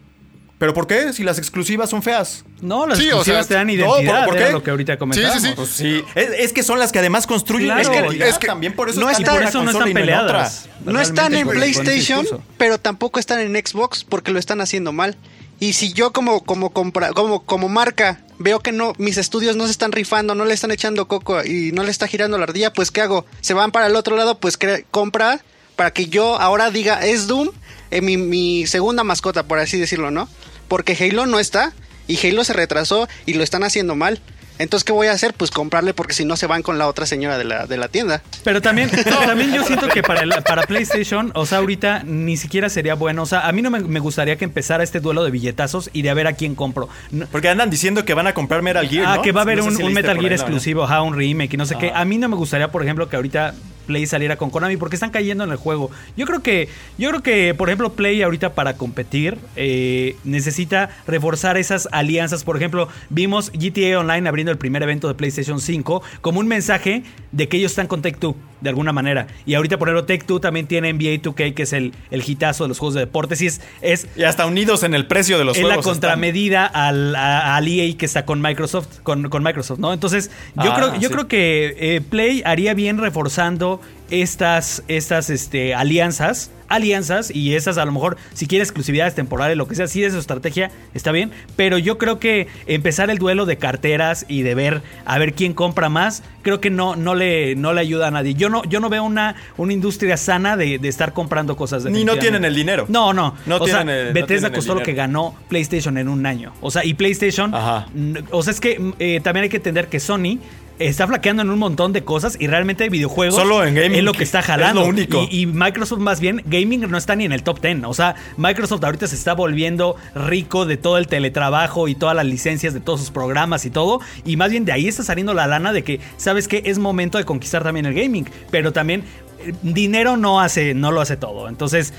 ¿Pero por qué? Si las exclusivas son feas. No, las Sí, o exclusivas sea, te dan no, identidad, ¿por- qué? lo que ahorita comentábamos. sí, sí. Pues sí, es, es que son las que además construyen Claro, es que también por eso no están Por eso no peleadas. No están en PlayStation, pero tampoco están en Xbox porque lo están haciendo mal. Y si yo como como compra, como como marca veo que no mis estudios no se están rifando, no le están echando coco y no le está girando la ardilla, pues qué hago? Se van para el otro lado, pues compra para que yo ahora diga es Doom eh, mi, mi segunda mascota por así decirlo, ¿no? Porque Halo no está y Halo se retrasó y lo están haciendo mal. Entonces, ¿qué voy a hacer? Pues comprarle porque si no se van con la otra señora de la, de la tienda. Pero también, también yo siento que para, el- para PlayStation, o sea, ahorita ni siquiera sería bueno. O sea, a mí no me, me gustaría que empezara este duelo de billetazos y de a ver a quién compro. No- Porque andan diciendo que van a comprar Metal Gear, ah, ¿no? que va a haber No sé un, si un leíste Metal Gear ahí, ¿no? exclusivo, ajá, un remake y no sé qué. Ajá. A mí no me gustaría, por ejemplo, que ahorita Play saliera con Konami porque están cayendo en el juego. Yo creo que, yo creo que, por ejemplo, Play ahorita para competir eh, necesita reforzar esas alianzas. Por ejemplo, vimos GTA Online abriendo el primer evento de PlayStation 5 como un mensaje de que ellos están con Take Two de alguna manera. Y ahorita, por ejemplo, Take Two también tiene NBA 2K, que es el, el hitazo de los juegos de deportes. Y es, es Y hasta unidos en el precio de los es la juegos. están. contramedida al, a- al EA que está con Microsoft, con, con Microsoft, ¿no? Entonces, yo Ah, creo, yo sí. creo que eh, Play haría bien reforzando estas, estas este, alianzas. Alianzas y esas a lo mejor, si quiere exclusividades temporales, lo que sea, si es su estrategia, está bien. Pero yo creo que empezar el duelo de carteras y de ver a ver quién compra más, creo que no, no, le, no le ayuda a nadie. Yo no, yo no veo una, una industria sana de, de estar comprando cosas. Ni no tienen el dinero. No, no. No o sea, tienen el- Bethesda tienen costó lo que ganó PlayStation en un año. O sea, y PlayStation. Ajá. O sea, es que eh, también hay que entender que Sony está flaqueando en un montón de cosas y realmente videojuegos Solo en gaming es lo que está es jalando. lo único. Y, y Microsoft más bien, gaming no está ni en el top 10. O sea, Microsoft ahorita se está volviendo rico de todo el teletrabajo y todas las licencias de todos sus programas y todo. Y más bien de ahí está saliendo la lana de que, ¿sabes qué? Es momento de conquistar también el gaming. Pero también eh, dinero no hace, no lo hace todo. Entonces,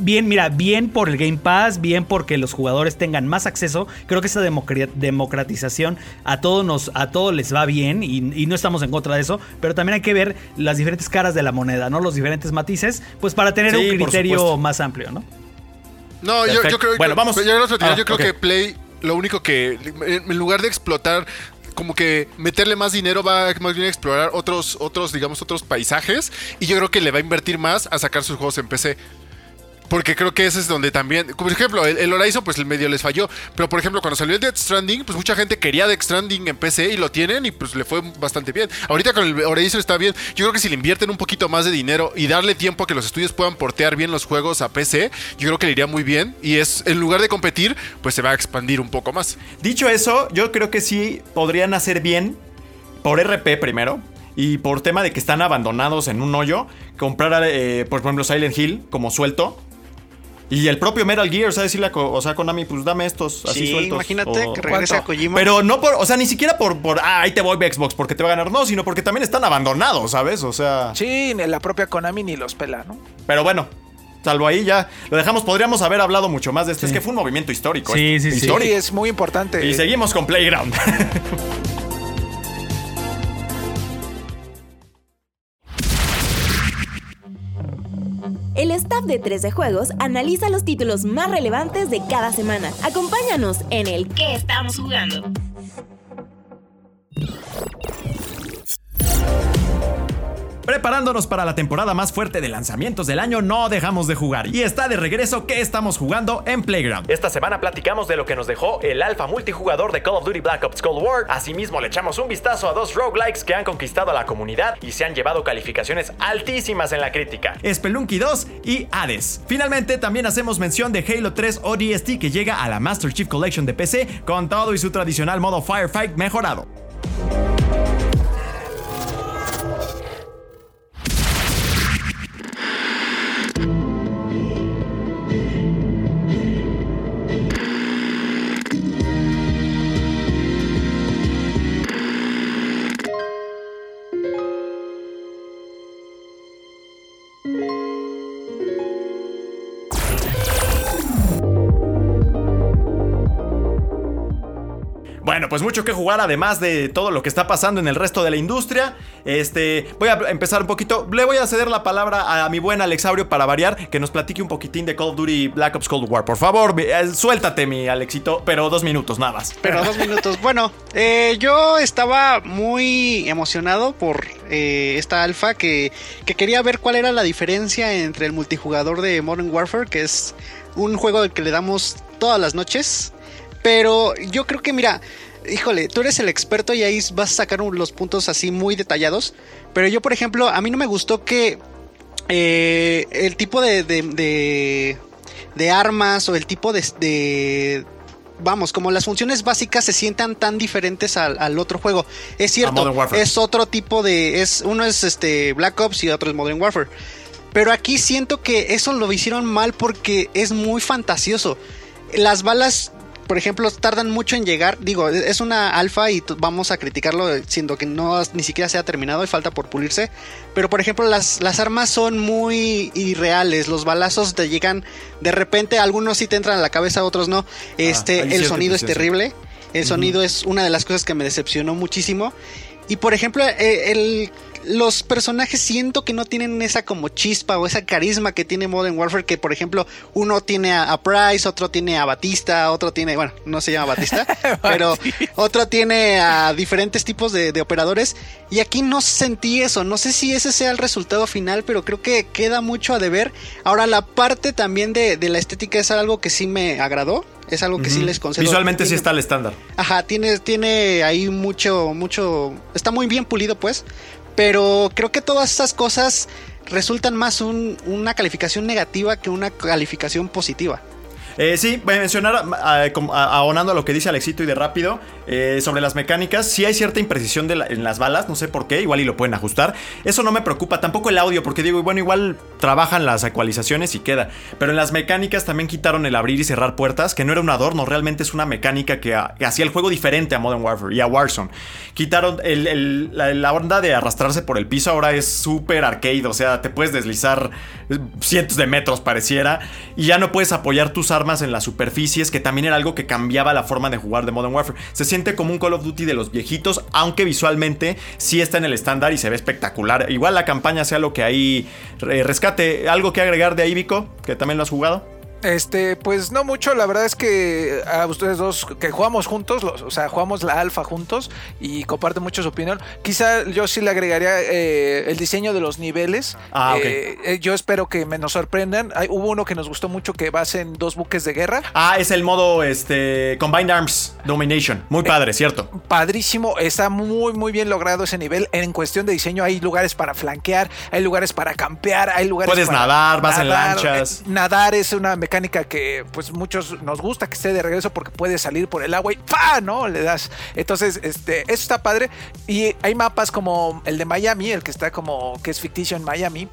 Bien, mira, bien por el Game Pass, bien porque los jugadores tengan más acceso. Creo que esa democra- democratización a todos nos, a todos les va bien y, y no estamos en contra de eso. Pero también hay que ver las diferentes caras de la moneda, ¿no? Los diferentes matices, pues para tener Sí, un criterio más amplio, ¿no? No, yo, yo creo Bueno, yo- vamos. yo Ah, yo creo que Play lo único que en en lugar de explotar como que meterle más dinero va más bien a explorar otros otros digamos otros paisajes y yo creo que le va a invertir más a sacar sus juegos en PC. Porque creo que ese es donde también, por ejemplo, el, Horizon pues el medio les falló, pero por ejemplo cuando salió el Death Stranding, pues mucha gente quería Death Stranding en PC y lo tienen y pues le fue bastante bien. Ahorita con el Horizon está bien, yo creo que si le invierten un poquito más de dinero y darle tiempo a que los estudios puedan portear bien los juegos a PC, yo creo que le iría muy bien y es en lugar de competir, pues se va a expandir un poco más. Dicho eso, yo creo que sí podrían hacer bien por RP primero. Y por tema de que están abandonados en un hoyo, comprar, eh, por ejemplo, Silent Hill como suelto. Y el propio Metal Gear, o sea, decirle a Ko- o sea, Konami, pues dame estos así Sí, sueltos. imagínate o- que regrese a Kojima. Pero no por, o sea, ni siquiera por, por ah, ahí te voy Xbox porque te va a ganar, no, sino porque también están abandonados, ¿sabes? O sea, Sí, ni la propia Konami ni los pela, ¿no? pero bueno, salvo ahí ya lo dejamos, podríamos haber hablado mucho más de esto, es que fue un movimiento histórico. Sí, este, sí, sí. Sí, histórico. es muy importante. Y seguimos con Playground. El staff de 13 Juegos analiza los títulos más relevantes de cada semana. Acompáñanos en el ¿Qué estamos jugando? Preparándonos para la temporada más fuerte de lanzamientos del año, no dejamos de jugar. Y está de regreso que estamos jugando en Playground. Esta semana platicamos de lo que nos dejó el alfa multijugador de Call of Duty Black Ops Cold War. Asimismo, le echamos un vistazo a dos roguelikes que han conquistado a la comunidad y se han llevado calificaciones altísimas en la crítica. Spelunky 2 y Hades. Finalmente, también hacemos mención de Halo 3 ODST que llega a la Master Chief Collection de PC con todo y su tradicional modo Firefight mejorado. Pues mucho que jugar además de todo lo que está pasando en el resto de la industria. Este, voy a empezar un poquito. Le voy a ceder la palabra a mi buen Alexaurio para variar, que nos platique un poquitín de Call of Duty Black Ops Cold War. Por favor, eh, suéltate mi Alexito, pero dos minutos nada más. Pero dos minutos. Bueno, eh, yo estaba muy emocionado por eh, esta alfa que, que quería ver cuál era la diferencia entre el multijugador de Modern Warfare, que es un juego al que le damos todas las noches. Pero yo creo que, mira, híjole, tú eres el experto y ahí vas a sacar un- los puntos así muy detallados. Pero yo, por ejemplo, a mí no me gustó que eh, el tipo de, de, de- de armas o el tipo de, Vamos, como las funciones básicas se sientan tan diferentes al, al otro juego. Es cierto, es otro tipo de. Es, uno es este Black Ops y otro es Modern Warfare. Pero aquí siento que eso lo hicieron mal porque es muy fantasioso. Las balas, por ejemplo, tardan mucho en llegar. Digo, es una alfa y vamos a criticarlo siendo que no ni siquiera se ha terminado y falta por pulirse. Pero por ejemplo, las, las armas son muy irreales. Los balazos te llegan de repente. Algunos sí te entran a la cabeza, otros no. Este, ahí sí el sonido es terrible. El sonido es una de las cosas que me decepcionó muchísimo. Y por ejemplo, eh, el- los personajes siento que no tienen esa como chispa o esa carisma que tiene Modern Warfare. Que por ejemplo, uno tiene a, a Price, otro tiene a Batista, otro tiene, bueno, no se llama Batista, pero otro tiene a diferentes tipos de, de operadores. Y aquí no sentí eso. No sé si ese sea el resultado final, pero creo que queda mucho a deber. Ahora, la parte también de, de la estética es algo que sí me agradó. Es algo que sí les concedo. Visualmente sí está al estándar. Ajá, tiene, tiene ahí mucho, mucho. Está muy bien pulido, pues. Pero creo que todas estas cosas resultan más un- una calificación negativa que una calificación positiva. Eh, sí, voy a mencionar, ah, como- ah, ahonando a lo que dice Alexito y de rápido, eh, sobre las mecánicas, sí hay cierta imprecisión en las balas, no sé por qué, igual y lo pueden ajustar. Eso no me preocupa, tampoco el audio, porque digo, bueno, igual trabajan las ecualizaciones y queda. Pero en las mecánicas también quitaron el abrir y cerrar puertas, que no era un adorno, realmente es una mecánica que, ah, hacía el juego diferente a Modern Warfare y a Warzone. Quitaron la, la onda de arrastrarse por el piso, ahora es súper arcade, o sea, te puedes deslizar eh, cientos de metros pareciera, y ya no puedes apoyar tus armas en las superficies, que también era algo que cambiaba la forma de jugar de Modern Warfare. Se siente como un Call of Duty de los viejitos, aunque visualmente sí está en el estándar y se ve espectacular. Igual la campaña sea lo que ahí eh, rescate. ¿Algo que agregar de ahí, Vico? Que también lo has jugado. Este, pues no mucho, la verdad es que a ustedes dos que jugamos juntos, los- o sea, jugamos la alfa juntos y comparten mucho su opinión. Quizá yo sí le agregaría eh, el diseño de los niveles. Ah, ok. Eh, eh, yo espero que me nos sorprendan. Hay- hubo uno que nos gustó mucho que va en dos buques de guerra. Ah, es el modo este Combined Arms Domination. Muy padre, ¿cierto? Padrísimo, está muy muy bien logrado ese nivel. En cuestión de diseño hay lugares para flanquear, hay lugares para campear, hay lugares Puedes para nadar, vas en lanchas. Eh, Nadar es una mecánica que pues muchos nos gusta que esté de regreso porque puedes salir por el agua y ¡pa! ¿no? Le das. Entonces, este, eso está padre. Y hay mapas como el de Miami, el que está como que es ficticio en Miami.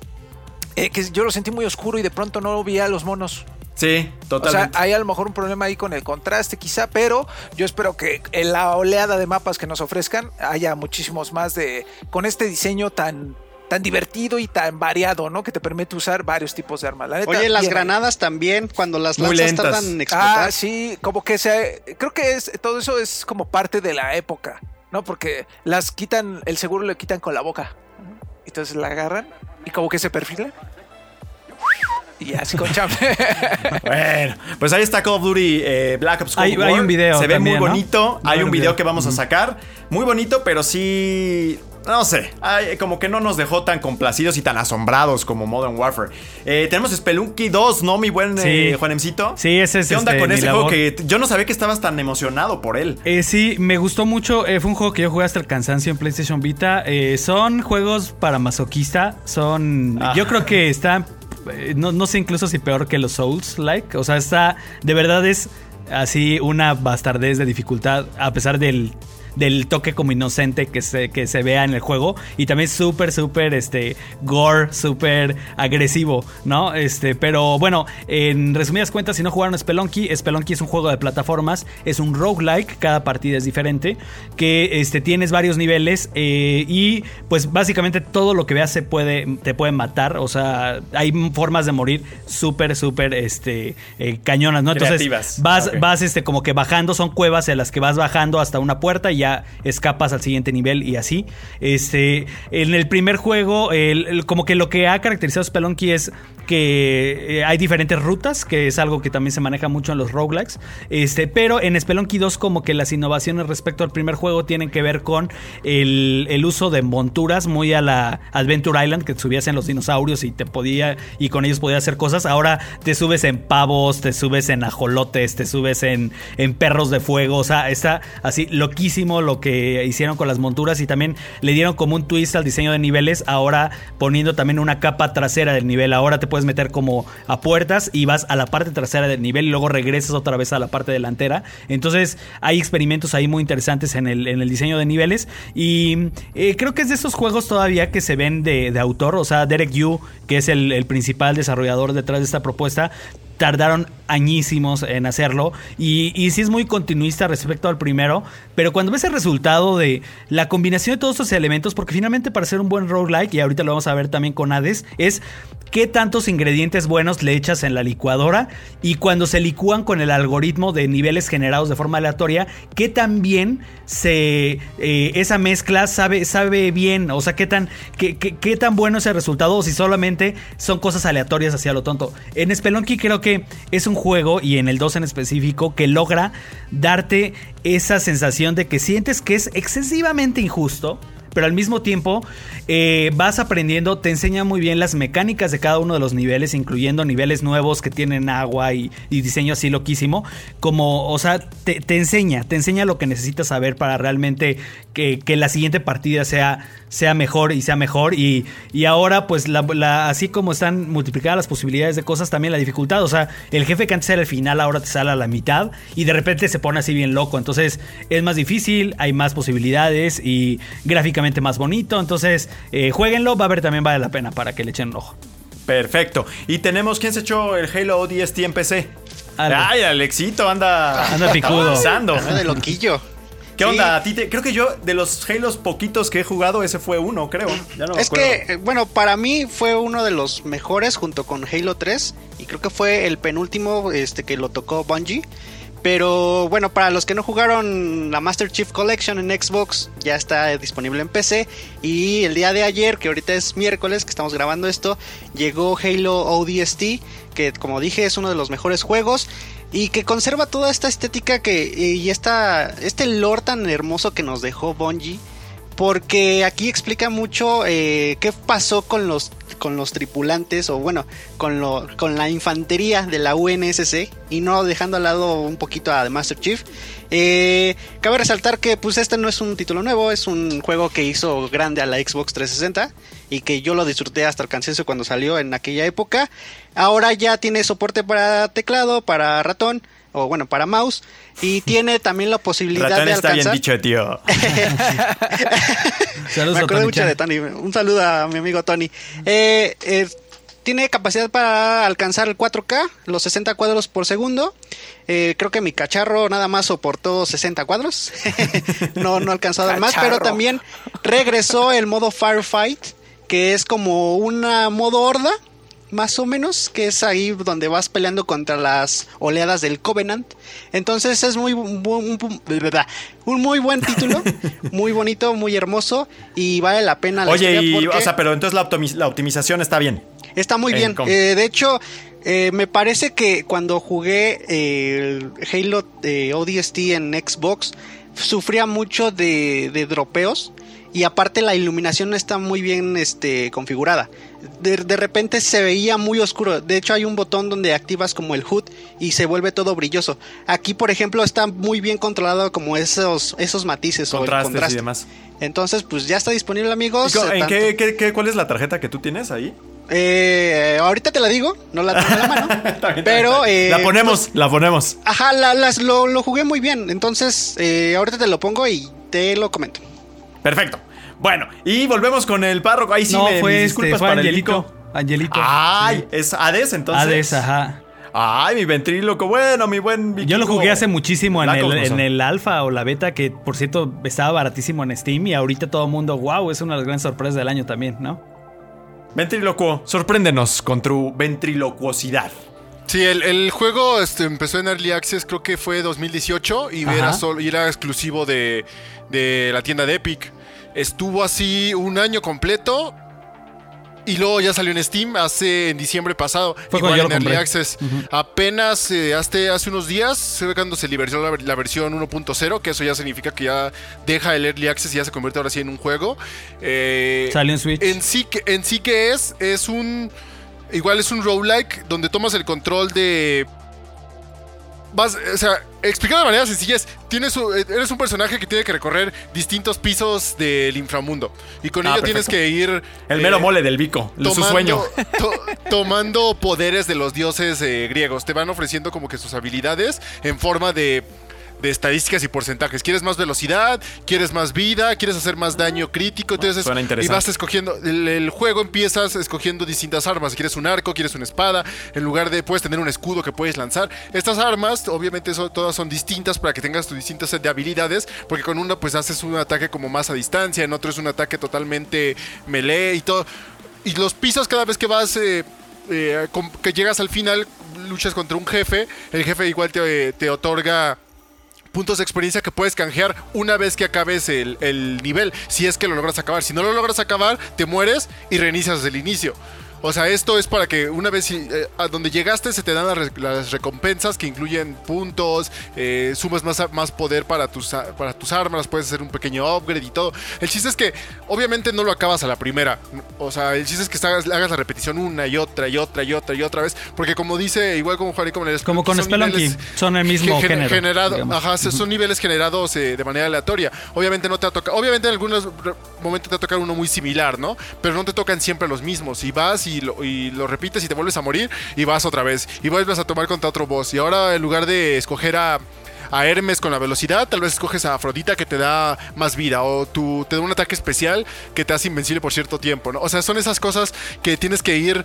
eh, que yo lo sentí muy oscuro y de pronto no vi a los monos. Sí, O sea, totalmente. hay a lo mejor un problema ahí con el contraste quizá, pero yo espero que en la oleada de mapas que nos ofrezcan haya muchísimos más de con este diseño tan tan divertido y tan variado, ¿no? Que te permite usar varios tipos de armas. La neta, Oye, las bien. granadas también, cuando las Muy lanzas lentas. tardan en explotar. Ah, sí, como que se creo que es todo eso es como parte de la época, ¿no? Porque las quitan el seguro le quitan con la boca. Entonces la agarran y como que se perfilan. Y así con. Bueno, pues ahí está Call of Duty eh, Black Ops Cold Hay- War. hay un video Se ve también, muy bonito. Hay un video que vamos a sacar. Muy bonito, pero sí. No sé, ay, como que no nos dejó tan complacidos y tan asombrados como Modern Warfare. Eh, tenemos Spelunky 2, ¿no, mi buen eh. Juanemcito? Sí, ese es ¿Qué onda este, con ese labor. juego que yo no sabía que estabas tan emocionado por él? Eh, sí, me gustó mucho. eh, fue un juego que yo jugué hasta el cansancio en PlayStation Vita. Eh, son juegos para masoquista. Son. Ah. Yo creo que está. Eh, no, no sé incluso si peor que los Souls like. O sea, está. De verdad es así una bastardez de dificultad. A pesar del. Del toque como inocente que se, que se vea en el juego. Y también súper, súper, este, gore, súper agresivo, ¿no? Este, pero bueno, en resumidas cuentas, si no jugaron Spelunky, Spelunky es un juego de plataformas, es un roguelike, cada partida es diferente, que este, tienes varios niveles eh, y pues básicamente todo lo que veas se puede, te puede matar, o sea, hay formas de morir súper, súper, este, eh, cañonas, ¿no? Entonces Creativas. vas, vas este, como que bajando, son cuevas en las que vas bajando hasta una puerta y escapas al siguiente nivel y así. Este, en el primer juego, el- como que lo que ha caracterizado a Spelunky es que eh, hay diferentes rutas, que es algo que también se maneja mucho en los roguelikes. Este, pero en Spelunky 2 como que las innovaciones respecto al primer juego tienen que ver con el, el uso de monturas muy a la Adventure Island, que subías en los dinosaurios y te podía y con ellos podías hacer cosas. Ahora te subes en pavos, te subes en ajolotes, te subes en, en perros de fuego. O sea, está así loquísimo lo que hicieron con las monturas y también le dieron como un twist al diseño de niveles. Ahora poniendo también una capa trasera del nivel. Ahora te puedes meter como a puertas y vas a la parte trasera del nivel y luego regresas otra vez a la parte delantera. Entonces hay experimentos ahí muy interesantes en el, en el diseño de niveles y eh, creo que es de esos juegos todavía que se ven de, de autor. O sea, Derek Yu, que es el, el principal desarrollador detrás de esta propuesta, tardaron añísimos en hacerlo y, y sí es muy continuista respecto al primero, pero cuando ves el resultado de la combinación de todos estos elementos, porque finalmente para ser un buen roguelike, y ahorita lo vamos a ver también con Hades, es qué tantos ingredientes buenos le echas en la licuadora y cuando se licúan con el algoritmo de niveles generados de forma aleatoria, qué tan bien se eh, esa mezcla sabe, sabe bien, o sea, qué tan, qué, qué- qué tan bueno es el resultado o si solamente son cosas aleatorias hacia lo tonto. En Spelunky creo que es un juego, y en el 2 en específico, que logra darte esa sensación de que sientes que es excesivamente injusto. Pero al mismo tiempo eh, vas aprendiendo, te enseña muy bien las mecánicas de cada uno de los niveles, incluyendo niveles nuevos que tienen agua y, diseño así loquísimo. Como, o sea, te, enseña, te enseña lo que necesitas saber para realmente que la siguiente partida sea, sea mejor y sea mejor. Y, y ahora, pues, la- la- así como están multiplicadas las posibilidades de cosas, también la dificultad. O sea, el jefe que antes era el final, ahora te sale a la mitad y de repente se pone así bien loco. Entonces, es más difícil, hay más posibilidades y gráficamente más bonito. Entonces, eh, jueguenlo, va a haber también vale la pena para que le echen un ojo. Perfecto. Y tenemos, ¿quién se echó el Halo ODST en PC? Ale. Ay, Alexito anda. Anda picudo. Anda de loquillo. ¿Qué Sí. onda? A ti te- creo que yo, de los Halos poquitos que he jugado, ese fue uno, creo. Ya no me Es acuerdo. que, eh, bueno, para mí fue uno de los mejores junto con Halo 3 y creo que fue el penúltimo este, que lo tocó Bungie. Pero bueno, para los que no jugaron la Master Chief Collection en Xbox, ya está disponible en PC. Y el día de ayer, que ahorita es miércoles que estamos grabando esto, llegó Halo ODST, que como dije es uno de los mejores juegos. Y que conserva toda esta estética que, y esta, este lore tan hermoso que nos dejó Bungie porque aquí explica mucho eh, qué pasó con los, con los tripulantes o bueno, con, lo, con la infantería de la UNSC y no dejando al lado un poquito a The Master Chief. Eh, cabe resaltar que pues este no es un título nuevo, es un juego que hizo grande a la Xbox 360 y que yo lo disfruté hasta el cansancio cuando salió en aquella época. Ahora ya tiene soporte para teclado, para ratón o bueno, para mouse. Y tiene también la posibilidad Ratón de está bien alcanzar. dicho, tío. Saludos Me a acuerdo Tony mucho de Tony. Un saludo a mi amigo Tony. Eh, eh, tiene capacidad para alcanzar el 4K, los 60 cuadros por segundo. Eh, creo que mi cacharro nada más soportó 60 cuadros. no, no alcanzó a dar más, pero también regresó el modo Firefight, que es como una modo horda. Más o menos, que es ahí donde vas peleando contra las oleadas del Covenant. Entonces es muy un, un- un muy buen título, muy bonito, muy hermoso y vale la pena la Oye, y, o sea, pero entonces la, la optimización está bien. Está muy en bien. Eh, de hecho, eh, me parece que cuando jugué eh, el Halo eh, ODST en Xbox, sufría mucho de, de dropeos. Y aparte la iluminación no está muy bien este, configurada. De, de repente se veía muy oscuro. De hecho hay un botón donde activas como el HUD y se vuelve todo brilloso. Aquí por ejemplo está muy bien controlado como esos, esos matices o el Contrastes contraste. y demás. Entonces pues ya está disponible amigos. ¿Y co- Eh, ¿En tanto- qué, qué- qué- cuál es la tarjeta que tú tienes ahí? eh, ahorita te la digo, no la tengo en la mano. Pero. eh, la ponemos, la ponemos. pues, ajá, la- las, lo, lo jugué muy bien. Entonces, eh, ahorita te lo pongo y te lo comento. Perfecto. Bueno, y volvemos con el párroco. Ahí sí no, me fue este, disculpas fue para el Angelito. Vico. Angelito. Ay, es Hades entonces. Hades, ajá. Ay, mi ventríloco, bueno, mi buen Yo lo jugué hace muchísimo en el, en el alfa o la beta, que por cierto estaba baratísimo en Steam y ahorita todo el mundo, wow, es una de las grandes sorpresas del año también, ¿no? Ventrílocuo, sorpréndenos con tu ventrilocuosidad. Sí, el, el juego este, empezó en Early Access, creo que fue 2018, y era, solo, y era exclusivo de, de la tienda de Epic. Estuvo así un año completo. Y luego ya salió en Steam hace en diciembre pasado. Fue igual en Early. Access. Apenas eh, hace, hace unos días, se ve cuando se liberó la, la versión 1.0, que eso ya significa que ya deja el Early Access y ya se convierte ahora sí en un juego. Eh, Salió en Switch. en sí, que, en sí que es, es un. Igual es un roguelike donde tomas el control de. Vas, o sea, explicado de manera sencilla es, tienes un- eres un personaje que tiene que recorrer distintos pisos del inframundo. Y con Ah, ello tienes que ir... El eh, mero mole del Vico, su tomando- sueño. to- tomando poderes de los dioses eh, griegos. Te van ofreciendo como que sus habilidades en forma de, de estadísticas y porcentajes. ¿Quieres más velocidad? ¿Quieres más vida? ¿Quieres hacer más daño crítico? Entonces, Suena y vas escogiendo. El, el juego empiezas escogiendo distintas armas. Quieres un arco, quieres una espada. En lugar de puedes tener un escudo que puedes lanzar. Estas armas, obviamente, son- todas son distintas para que tengas tu distintas set de habilidades. Porque con una, pues haces un ataque como más a distancia. En otro es un ataque totalmente melee y todo. Y los pisos cada vez que vas... eh, eh, que llegas al final, luchas contra un jefe. El jefe igual te, te otorga puntos de experiencia que puedes canjear una vez que acabes el, el nivel, si es que lo logras acabar. Si no lo logras acabar, te mueres y reinicias desde el inicio. O sea, esto es para que una vez eh, a donde llegaste se te dan las, las recompensas que incluyen puntos, eh, sumas más, más poder para tus, para tus armas, puedes hacer un pequeño upgrade y todo. El chiste es que obviamente no lo acabas a la primera. O sea, el chiste es que hagas, hagas la repetición una y otra y otra y otra y otra vez. Porque como dice, igual como Juan y como en el Como con son Spelunky, niveles son el mismo gen- género, generado- digamos. ajá, son niveles generados eh, de manera aleatoria. Obviamente no te ha tocado, obviamente en algunos momentos te va a tocar uno muy similar, ¿no? Pero no te tocan siempre los mismos. Y vas y y lo repites y te vuelves a morir y vas otra vez. Y vuelves a tomar contra otro boss. Y ahora en lugar de escoger a Hermes con la velocidad, tal vez escoges a Afrodita que te da más vida o tú te da un ataque especial que te hace invencible por cierto tiempo, ¿no? O sea, son esas cosas que tienes que ir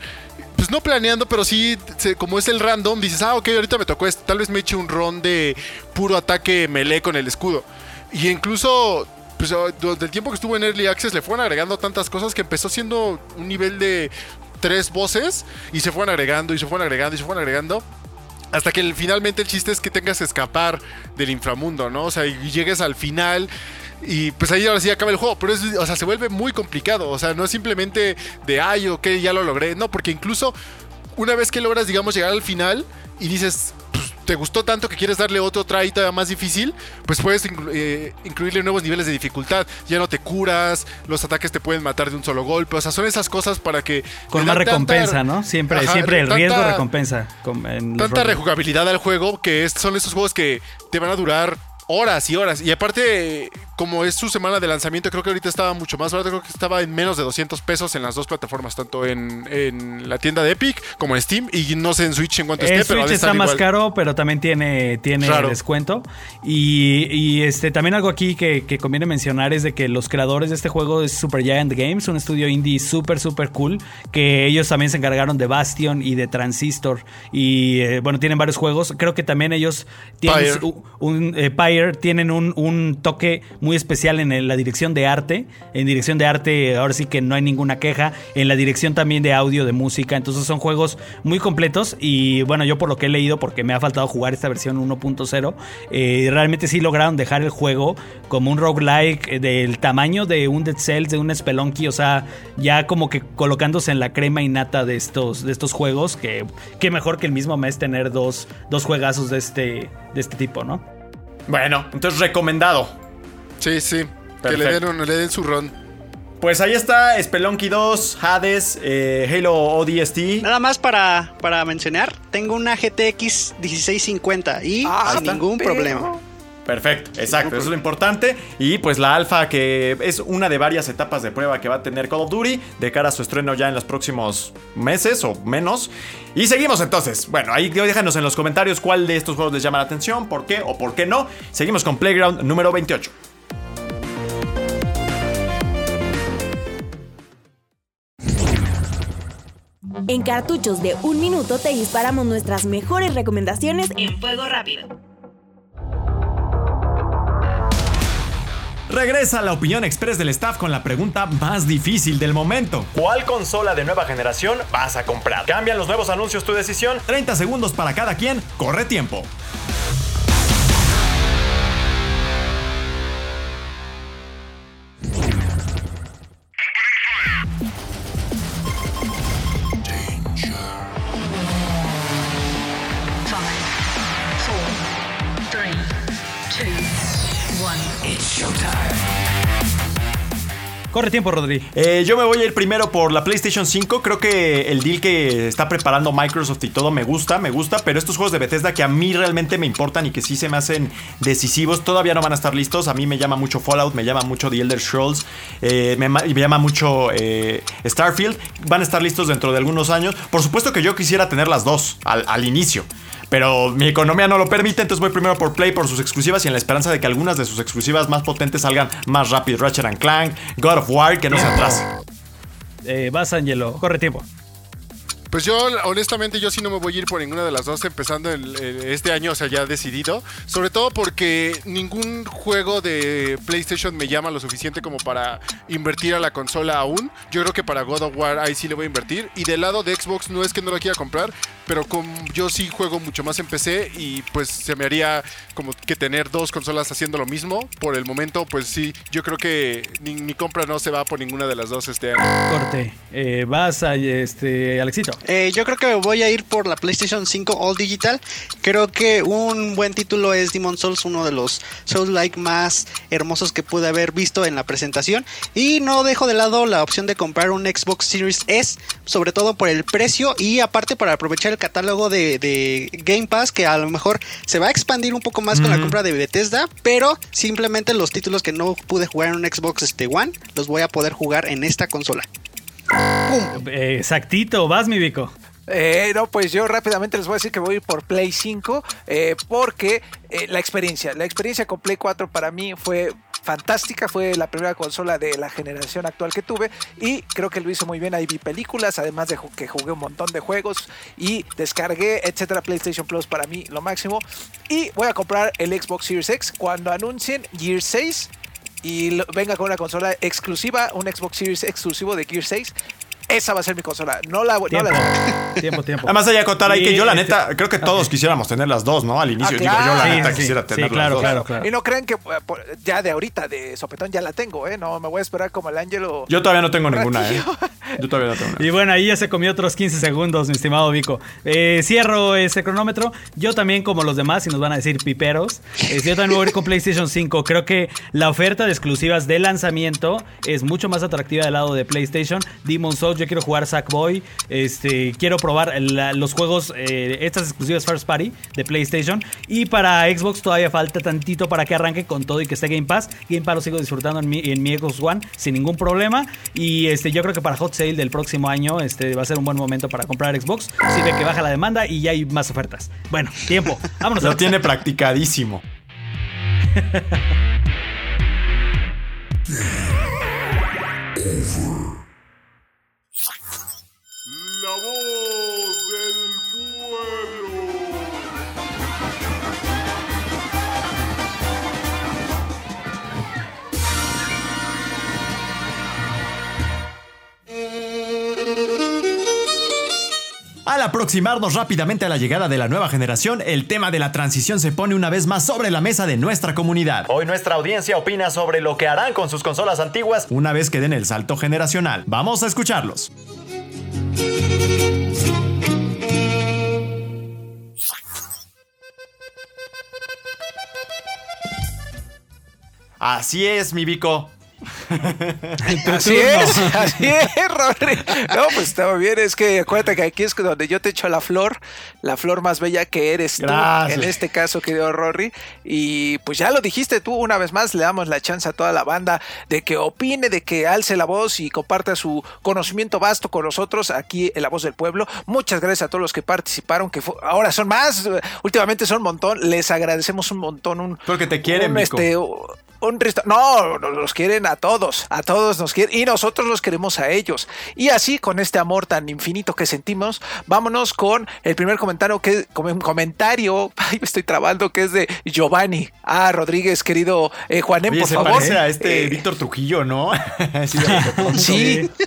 pues no planeando, pero sí como es el random, dices, "Ah, ok, ahorita me tocó esto, tal vez me eche un ron de puro ataque melee con el escudo." Y incluso pues ah, durante el tiempo que estuvo en Early Access le fueron agregando tantas cosas que empezó siendo un nivel de tres voces y se fueron agregando y se fueron agregando y se fueron agregando. hasta que finalmente el chiste es que tengas que escapar del inframundo, ¿no? O sea, y llegues al final. Y pues ahí ahora sí acaba el juego, pero es, o sea, se vuelve muy complicado. O sea, no es simplemente de, ay, ok, ya lo logré. No, porque incluso una vez que logras, digamos, llegar al final y dices, te gustó tanto que quieres darle otro try todavía más difícil, pues puedes inclu- eh, incluirle nuevos niveles de dificultad. Ya no te curas, los ataques te pueden matar de un solo golpe. O sea, son esas cosas para que. Con más tanta- recompensa, ¿no? Siempre, Ajá, siempre el tanta- riesgo recompensa. con- en los tanta rejugabilidad al juego que es- son esos juegos que te van a durar horas y horas. Y aparte, como es su semana de lanzamiento, creo que ahorita estaba mucho más barato. Creo que estaba en menos de 200 pesos en las dos plataformas, tanto en, en la tienda de Epic como en Steam. Y no sé en Switch en cuánto esté, pero ha Switch está más igual. caro, pero también tiene, tiene descuento. Y, y, este también algo aquí que, que conviene mencionar es de que los creadores de este juego es Supergiant Games, un estudio indie súper, súper cool, que ellos también se encargaron de Bastion y de Transistor. Y eh, bueno, tienen varios juegos. Creo que también ellos tienen su- un eh, Tienen un, un toque muy especial en la dirección de arte. En dirección de arte, ahora sí que no hay ninguna queja. En la dirección también de audio, de música. Entonces son juegos muy completos. Y bueno, yo por lo que he leído, porque me ha faltado jugar esta versión 1.0, eh, realmente sí lograron dejar el juego como un roguelike eh, del tamaño de un Dead Cells, de un Spelunky. O sea, ya como que colocándose en la crema innata de estos, de estos juegos. Que, que mejor que el mismo mes tener dos, dos juegazos de este, de este tipo, ¿no? Bueno, entonces recomendado. Sí, sí. Que le den, un- le den su ron. Pues ahí está Spelunky 2, Hades, eh, Halo ODST. Nada más para, para mencionar, tengo una GTX 1650 y Ah, sin ningún Pero- problema. Perfecto, exacto, eso es lo importante. Y pues la alfa que es una de varias etapas de prueba que va a tener Call of Duty de cara a su estreno ya en los próximos meses o menos. Y seguimos entonces. Bueno, ahí déjanos en los comentarios cuál de estos juegos les llama la atención, por qué o por qué no. Seguimos con Playground número 28. En cartuchos de un minuto te disparamos nuestras mejores recomendaciones en fuego rápido. Regresa la opinión express del staff con la pregunta más difícil del momento. ¿Cuál consola de nueva generación vas a comprar? ¿Cambian los nuevos anuncios tu decisión? 30 segundos para cada quien, corre tiempo. Corre tiempo, Rodri. Eh, yo me voy a ir primero por la PlayStation 5. Creo que el deal que está preparando Microsoft y todo me gusta, me gusta. Pero estos juegos de Bethesda que a mí realmente me importan y que sí se me hacen decisivos, todavía no van a estar listos. A mí me llama mucho Fallout, me llama mucho The Elder Scrolls, eh, me, llama mucho eh, Starfield. Van a estar listos dentro de algunos años. Por supuesto que yo quisiera tener las dos al inicio. Pero mi economía no lo permite, entonces voy primero por Play por sus exclusivas y en la esperanza de que algunas de sus exclusivas más potentes salgan más rápido. Ratchet and Clank, God of War, que no se atrase. Eh, vas, Angelo. Corre tiempo. Pues yo, honestamente, yo sí no me voy a ir por ninguna de las dos empezando el- este año, o sea, ya decidido. Sobre todo porque ningún juego de PlayStation me llama lo suficiente como para invertir a la consola aún. Yo creo que para God of War ahí sí le voy a invertir. Y del lado de Xbox no es que no lo quiera comprar, pero como yo sí juego mucho más en PC y pues se me haría como que tener dos consolas haciendo lo mismo. Por el momento, pues sí, yo creo que ni- mi compra no se va por ninguna de las dos este año. Corte. Eh, vas a este, Alexito. Eh, yo creo que voy a ir por la PlayStation 5 All Digital. Creo que un buen título es Demon Souls, uno de los Souls-like más hermosos que pude haber visto en la presentación. Y no dejo de lado la opción de comprar un Xbox Series S, sobre todo por el precio y aparte para aprovechar el catálogo de, de Game Pass, que a lo mejor se va a expandir un poco más con la compra de Bethesda, pero simplemente los títulos que no pude jugar en un Xbox este, One los voy a poder jugar en esta consola. Eh, exactito. Vas, mi Vico. Eh, no, pues yo rápidamente les voy a decir que voy por Play 5 eh, porque eh, la experiencia, la experiencia con Play 4 para mí fue fantástica, fue la primera consola de la generación actual que tuve y creo que lo hizo muy bien, ahí vi películas, además de que jugué un montón de juegos y descargué, etcétera, PlayStation Plus para mí lo máximo y voy a comprar el Xbox Series X cuando anuncien Gear 6 y venga con una consola exclusiva, un Xbox Series exclusivo de Gear 6 esa va a ser mi consola. No la, no Tiempo, la tiempo, tiempo. Además hay que acotar ahí que yo la este- neta, creo que todos quisiéramos tener las dos, ¿no? Al inicio. Ah, Digo, yo la neta Sí, sí, quisiera sí, tener claro, las dos. claro, claro. Y no crean que eh, ya de ahorita, de sopetón, ya la tengo, ¿eh? No, me voy a esperar como el Ángelo. Yo todavía no tengo ninguna, ¿eh? Yo todavía no tengo ninguna. Y bueno, ahí ya se comió otros 15 segundos, mi estimado Vico. Eh, cierro ese cronómetro. Yo también, como los demás, y nos van a decir piperos, eh, yo también voy a ir con PlayStation 5. Creo que la oferta de exclusivas de lanzamiento es mucho más atractiva del lado de PlayStation. Demon Souls, yo quiero jugar Sackboy. Este, quiero probar la- los juegos, eh, estas exclusivas First Party de PlayStation. Y para Xbox todavía falta tantito para que arranque con todo y que esté Game Pass. Game Pass lo sigo disfrutando en mi, en mi Xbox One sin ningún problema. Y este, yo creo que para Hot Sale del próximo año este, va a ser un buen momento para comprar Xbox. Si ve que baja la demanda y ya hay más ofertas. Bueno, tiempo. Vámonos. Lo tiene practicadísimo. La Al aproximarnos rápidamente a la llegada de la nueva generación, el tema de la transición se pone una vez más sobre la mesa de nuestra comunidad. Hoy nuestra audiencia opina sobre lo que harán con sus consolas antiguas una vez que den el salto generacional. Vamos a escucharlos. Así es, mi Vico. Así es, así es, Rory. No, pues estaba bien. Es que acuérdate que aquí es donde yo te echo la flor, la flor más bella que eres tú. En este caso, querido Rory. Y pues ya lo dijiste tú, una vez más, le damos la chance a toda la banda de que opine, de que alce la voz y comparta su conocimiento vasto con nosotros aquí en La Voz del Pueblo. Muchas gracias a todos los que participaron, que ahora son más, últimamente son un montón. Les agradecemos un montón. Un, Porque te quieren, un, este, un resto- no, nos los quieren a todos, a todos nos quieren y nosotros los queremos a ellos. Y así con este amor tan infinito que sentimos, vámonos con el primer comentario que comentario, ay, me estoy trabando que es de Giovanni. Ah, Rodríguez, querido eh, Juanem, Oye, por se favor. parece a este Eh, Víctor Trujillo, ¿no? Sí.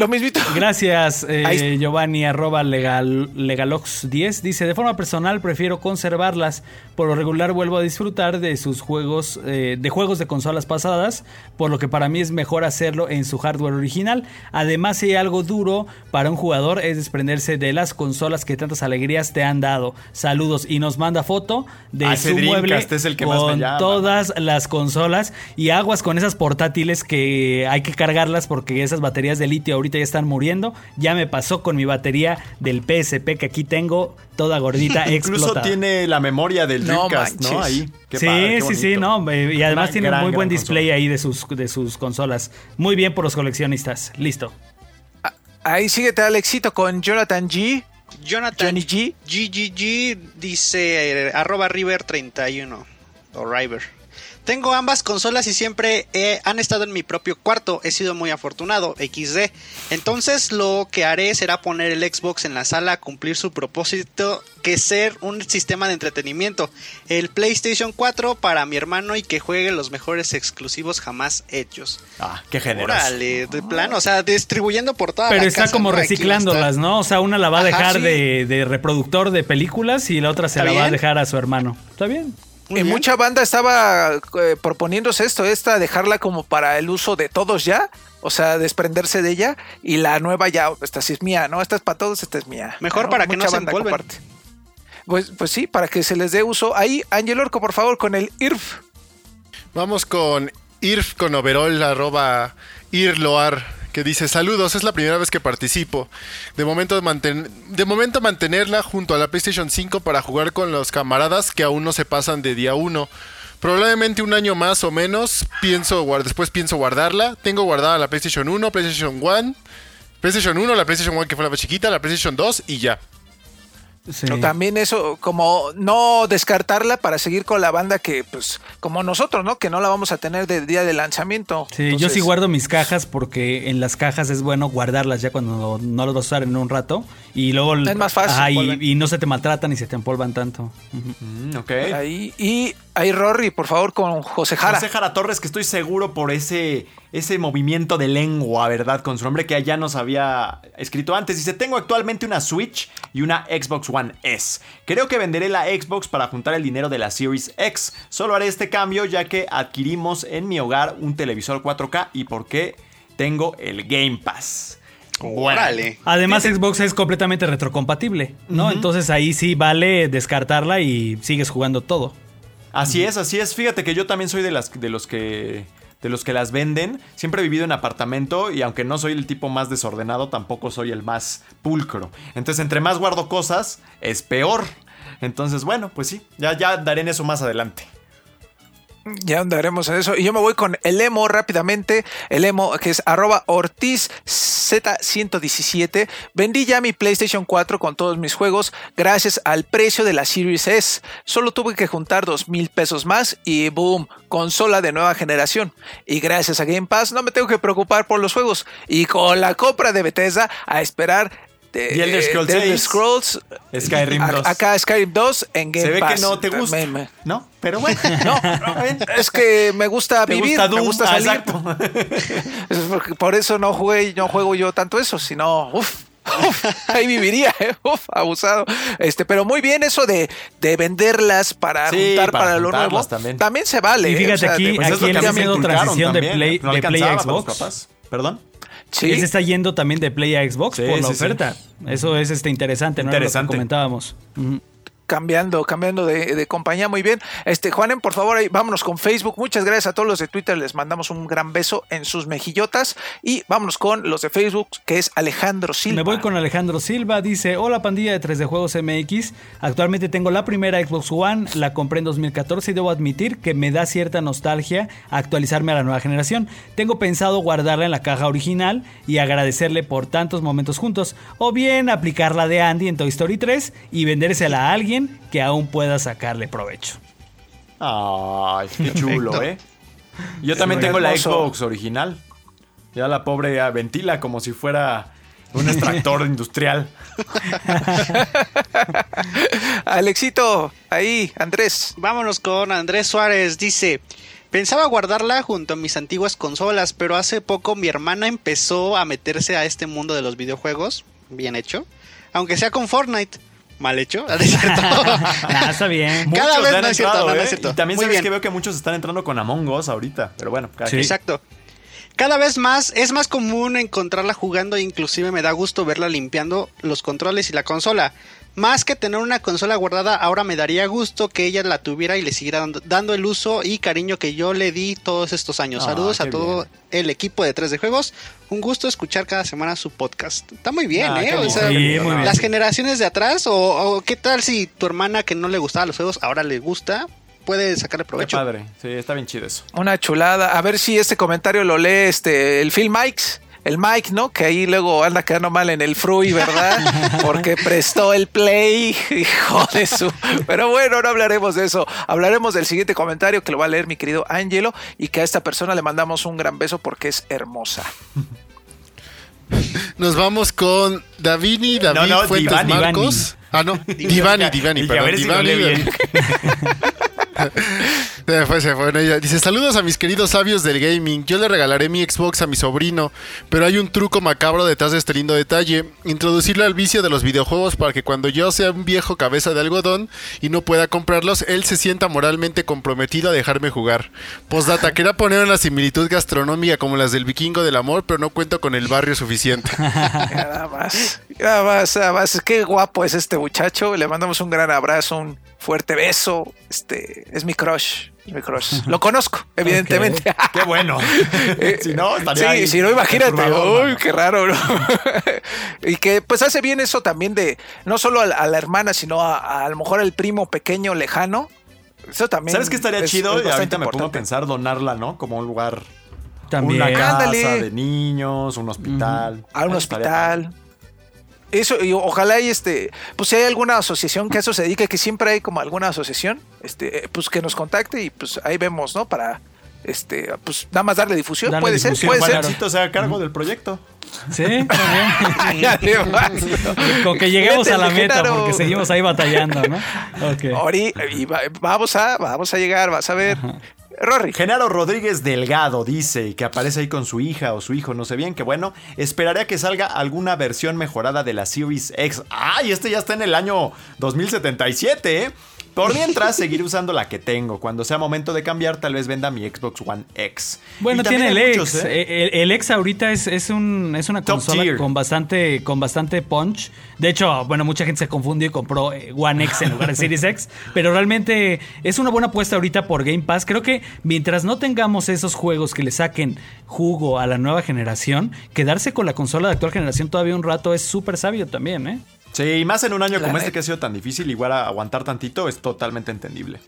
Lo mismito. Gracias, eh, Giovanni, arroba legal, legalox10. Dice, de forma personal prefiero conservarlas. Por lo regular vuelvo a disfrutar de sus juegos, eh, de juegos de consolas pasadas, por lo que para mí es mejor hacerlo en su hardware original. Además, si hay algo duro para un jugador es desprenderse de las consolas que tantas alegrías te han dado. Saludos y nos manda foto de Ah, su mueble Dreamcast es el que más me con llama. todas las consolas y aguas con esas portátiles que hay que cargarlas porque esas baterías de litio ahorita ya están muriendo. Ya me pasó con mi batería del PSP que aquí tengo toda gordita Incluso explotada. tiene la memoria del No Dreamcast, ¿no? Ahí. Qué sí, padre, qué sí, sí, no, y además tiene gran, muy buen display consola. ahí de sus, de sus consolas. Muy bien por los coleccionistas. Listo. Ahí síguete, Alexito, con Jonathan G. Jonathan Johnny G. GGG dice eh, arroba River 31 o River. Tengo ambas consolas y siempre eh, han estado en mi propio cuarto. He sido muy afortunado, XD. Entonces lo que haré será poner el Xbox en la sala a cumplir su propósito, que es ser un sistema de entretenimiento. El PlayStation 4 para mi hermano y que juegue los mejores exclusivos jamás hechos. Ah, qué generoso. Órale, de plano, o sea, distribuyendo por toda Pero la está casa, como reciclándolas. ¿no? O sea, una la va a Ajá, dejar sí. de, de reproductor de películas y la otra se ¿Está la va a dejar a su hermano. ¿Está bien? Muy En bien. mucha banda estaba eh, proponiéndose esto, esta dejarla como para el uso de todos ya, o sea, desprenderse de ella y la nueva ya, esta sí es mía, ¿no? Esta es para todos, esta es mía. Mejor para que no se banda empolven. comparte. Pues, pues sí, para que se les dé uso. Ahí, Ángel Orco, por favor, con el IRF. Vamos con IRF con overall, arroba IRLOAR, que dice saludos, es la primera vez que participo. De momento, de momento mantenerla junto a la PlayStation 5 para jugar con los camaradas que aún no se pasan de día 1. Probablemente un año más o menos, pienso después pienso guardarla. Tengo guardada la PlayStation 1, PlayStation 1, PlayStation 1, la PlayStation 1 que fue la más chiquita, la PlayStation 2 y ya. Sí. Pero También eso, como no descartarla para seguir con la banda que, pues, como nosotros, ¿no? Que no la vamos a tener del día de lanzamiento. Sí, yo sí guardo mis cajas porque en las cajas es bueno guardarlas ya cuando no las vas a usar en un rato y luego Es más fácil, Ajá, y, no se te maltratan y se te empolvan tanto. Mm, ok. Ahí. Y Ahí Rory, por favor, con José Jara. José Jara Torres, que estoy seguro por ese, ese movimiento de lengua, ¿verdad? Con su nombre que ya nos había escrito antes. Dice, tengo actualmente una Switch y una Xbox One S. Creo que venderé la Xbox para juntar el dinero de la Series X. Solo haré este cambio ya que adquirimos en mi hogar un televisor 4K y porque tengo el Game Pass. Bueno. Además, Xbox es completamente retrocompatible, ¿no? Entonces ahí sí vale descartarla y sigues jugando todo. Así es, así es. Fíjate que yo también soy de las de los que de los que las venden. Siempre he vivido en apartamento y aunque no soy el tipo más desordenado, tampoco soy el más pulcro. Entonces, entre más guardo cosas, es peor. Entonces, bueno, pues sí, ya ya daré en eso más adelante. Ya andaremos en eso. Y yo me voy con el emo rápidamente. El emo que es arroba Ortiz Z117. Vendí ya mi PlayStation 4 con todos mis juegos gracias al precio de la Series S. Solo tuve que juntar dos mil pesos más y boom, consola de nueva generación. Y gracias a Game Pass no me tengo que preocupar por los juegos. Y con la compra de Bethesda a esperar de, The Elder Scrolls The Elder 6. Scrolls, Skyrim a- 2. Acá Skyrim 2 en Game Se ve Pass. que no te gusta, Me- me- ¿no? Pero bueno, no, es que me gusta ¿Te vivir, gusta me Doom? gusta Ah, salir. exacto. Es porque por eso no jugué, no juego yo tanto eso, sino uff. ahí viviría, ¿eh? uf, abusado. Este, pero muy bien eso de, de venderlas para Sí, juntar para para, lo nuevo. también. También. se vale. Y ¿eh? fíjate aquí- Pues es aquí lo él que a mí está me haciendo inculcaron transición de también, Play- no de Play a Xbox. ¿Perdón? Sí. Él se está yendo también de Play a Xbox Sí, por la sí, oferta. Eso es este interesante, ¿no? Era lo que Interesante. comentábamos. Ujú. Cambiando, cambiando de, de compañía muy bien. Este, Juanen, por favor, ahí vámonos con Facebook. Muchas gracias a todos los de Twitter, les mandamos un gran beso en sus mejillotas. Y vámonos con los de Facebook, que es Alejandro Silva. Me voy con Alejandro Silva, dice, hola pandilla de 3D Juegos MX, actualmente tengo la primera Xbox One, la compré en 2014 y debo admitir que me da cierta nostalgia actualizarme a la nueva generación. Tengo pensado guardarla en la caja original y agradecerle por tantos momentos juntos, o bien aplicar la de Andy en Toy Story 3 y vendérsela a alguien que aún pueda sacarle provecho. Ay, qué chulo, ¿eh? Yo también tengo la. Xbox original. Ya la pobre ya ventila como si fuera un extractor industrial. Alexito, ahí, Andrés. Vámonos con Andrés Suárez. Dice: Pensaba guardarla junto a mis antiguas consolas, pero hace poco mi hermana empezó a meterse a este mundo de los videojuegos. Bien hecho. Aunque sea con Fortnite. Mal hecho. ¿No es cierto? Ah, está bien. Cada Muchos vez no es cierto, entrado, no, no ¿eh? es cierto. Y también Muy sabes bien. que veo que muchos están entrando con Among Us ahorita. Pero bueno, cada Sí. quien. Exacto. Cada vez más es más común encontrarla jugando e inclusive me da gusto verla limpiando los controles y la consola. Más que tener una consola guardada, ahora me daría gusto que ella la tuviera y le siguiera dando, dando el uso y cariño que yo le di todos estos años. Ah, Saludos qué a todo el equipo de 3 de Juegos. Un gusto escuchar cada semana su podcast. Está muy bien, Ah, ¿eh? qué O bien. sea, Sí, muy bien. las generaciones de atrás o, o qué tal si tu hermana que no le gustaba los juegos ahora le gusta, puede sacarle Qué provecho. padre. Sí, está bien chido eso. Una chulada. A ver si este comentario lo lee este el Phil Mikes. El Mike, ¿no? Que ahí luego anda quedando mal en el Frui, ¿verdad? Porque prestó el play. Hijo de su. Pero bueno, no hablaremos de eso. Hablaremos del siguiente comentario que lo va a leer mi querido Angelo. Y que a esta persona le mandamos un gran beso porque es hermosa. Nos vamos con Davini, David No, no, Fuentes Divani. Marcos. Ah, no, Divani, Divani, perdón. Divani, bien. Se fue, se fue. Bueno, ella dice, saludos a mis queridos sabios del gaming. Yo le regalaré mi Xbox a mi sobrino, pero hay un truco macabro detrás de este lindo detalle. Introducirle al vicio de los videojuegos para que cuando yo sea un viejo cabeza de algodón y no pueda comprarlos, él se sienta moralmente comprometido a dejarme jugar. Postdata, quería poner una similitud gastronómica como las del vikingo del amor, pero no cuento con el barrio suficiente. Nada más. Nada más, nada más. Qué guapo es este muchacho. Le mandamos un gran abrazo, un fuerte beso. Este es mi crush. Es mi crush. Lo conozco, evidentemente. Qué bueno. si no, estaría Sí, ahí si no, imagínate. Uy, qué raro, ¿no? y que pues hace bien eso también de no solo a la, a la hermana, sino a, a lo mejor al primo pequeño lejano. Eso también. ¿Sabes qué estaría es- chido? es y ahorita me pongo a importante. pensar donarla, ¿no? Como un lugar. También. Una casa Ándale. de niños, un hospital. a un Eso estaría hospital. Eso, y ojalá y este, pues si hay alguna asociación que a eso se dedique, que siempre hay como alguna asociación, este, pues que nos contacte y pues ahí vemos, ¿no? Para este, pues nada más darle difusión, Darle puede difusión, ser, puede claro. ser. Juancito se haga cargo del proyecto. Sí, también. Con que lleguemos a la meta, Genaro. porque seguimos ahí batallando, ¿no? Ok. Ori, y va- vamos a, vamos a llegar, vas a ver. Rory. Genaro Rodríguez Delgado dice que aparece ahí con su hija o su hijo, no sé bien, que bueno, esperaré a que salga alguna versión mejorada de la Series X. ¡Ay! Este ya está en el año 2077, ¿eh? Por mientras, seguiré usando la que tengo. Cuando sea momento de cambiar, tal vez venda mi Xbox One X. Bueno, tiene el X. ¿eh? Eh, El, el X ahorita es, es, un, es una Top consola tier. con bastante, con bastante punch. De hecho, bueno, mucha gente se confundió y compró eh, One X en lugar de Series X. Pero realmente es una buena apuesta ahorita por Game Pass. Creo que mientras no tengamos esos juegos que le saquen jugo a la nueva generación, quedarse con la consola de actual generación todavía un rato es súper sabio también, ¿eh? Sí, y más en un año La como este que ha sido tan difícil, igual a aguantar tantito es totalmente entendible.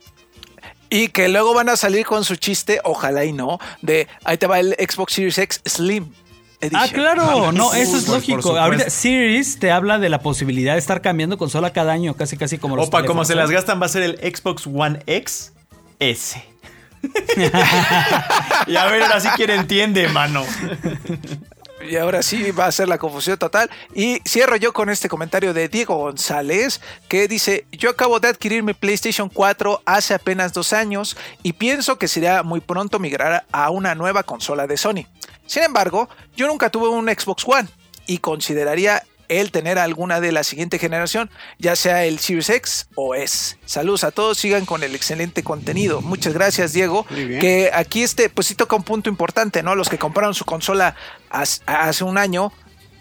Y que luego van a salir con su chiste, ojalá y no, de ahí te va el Xbox Series X Slim. Edition. Ah, claro, no, eso es lógico. Ahorita Series te habla de la posibilidad de estar cambiando consola cada año, casi casi como los Opa, como se las gastan, va a ser el Xbox One X S. y a ver, ahora sí quién entiende, mano. Y ahora sí va a ser la confusión total. Y cierro yo con este comentario de Diego González, que dice, yo acabo de adquirir mi PlayStation 4 hace apenas dos años y pienso que sería muy pronto migrar a una nueva consola de Sony. Sin embargo, yo nunca tuve un Xbox One y consideraría el tener alguna de la siguiente generación, ya sea el Series X o S. Saludos a todos, sigan con el excelente contenido. Muchas gracias, Diego. Muy bien. Que aquí este, pues sí toca un punto importante, ¿no? Los que compraron su consola hace, un año,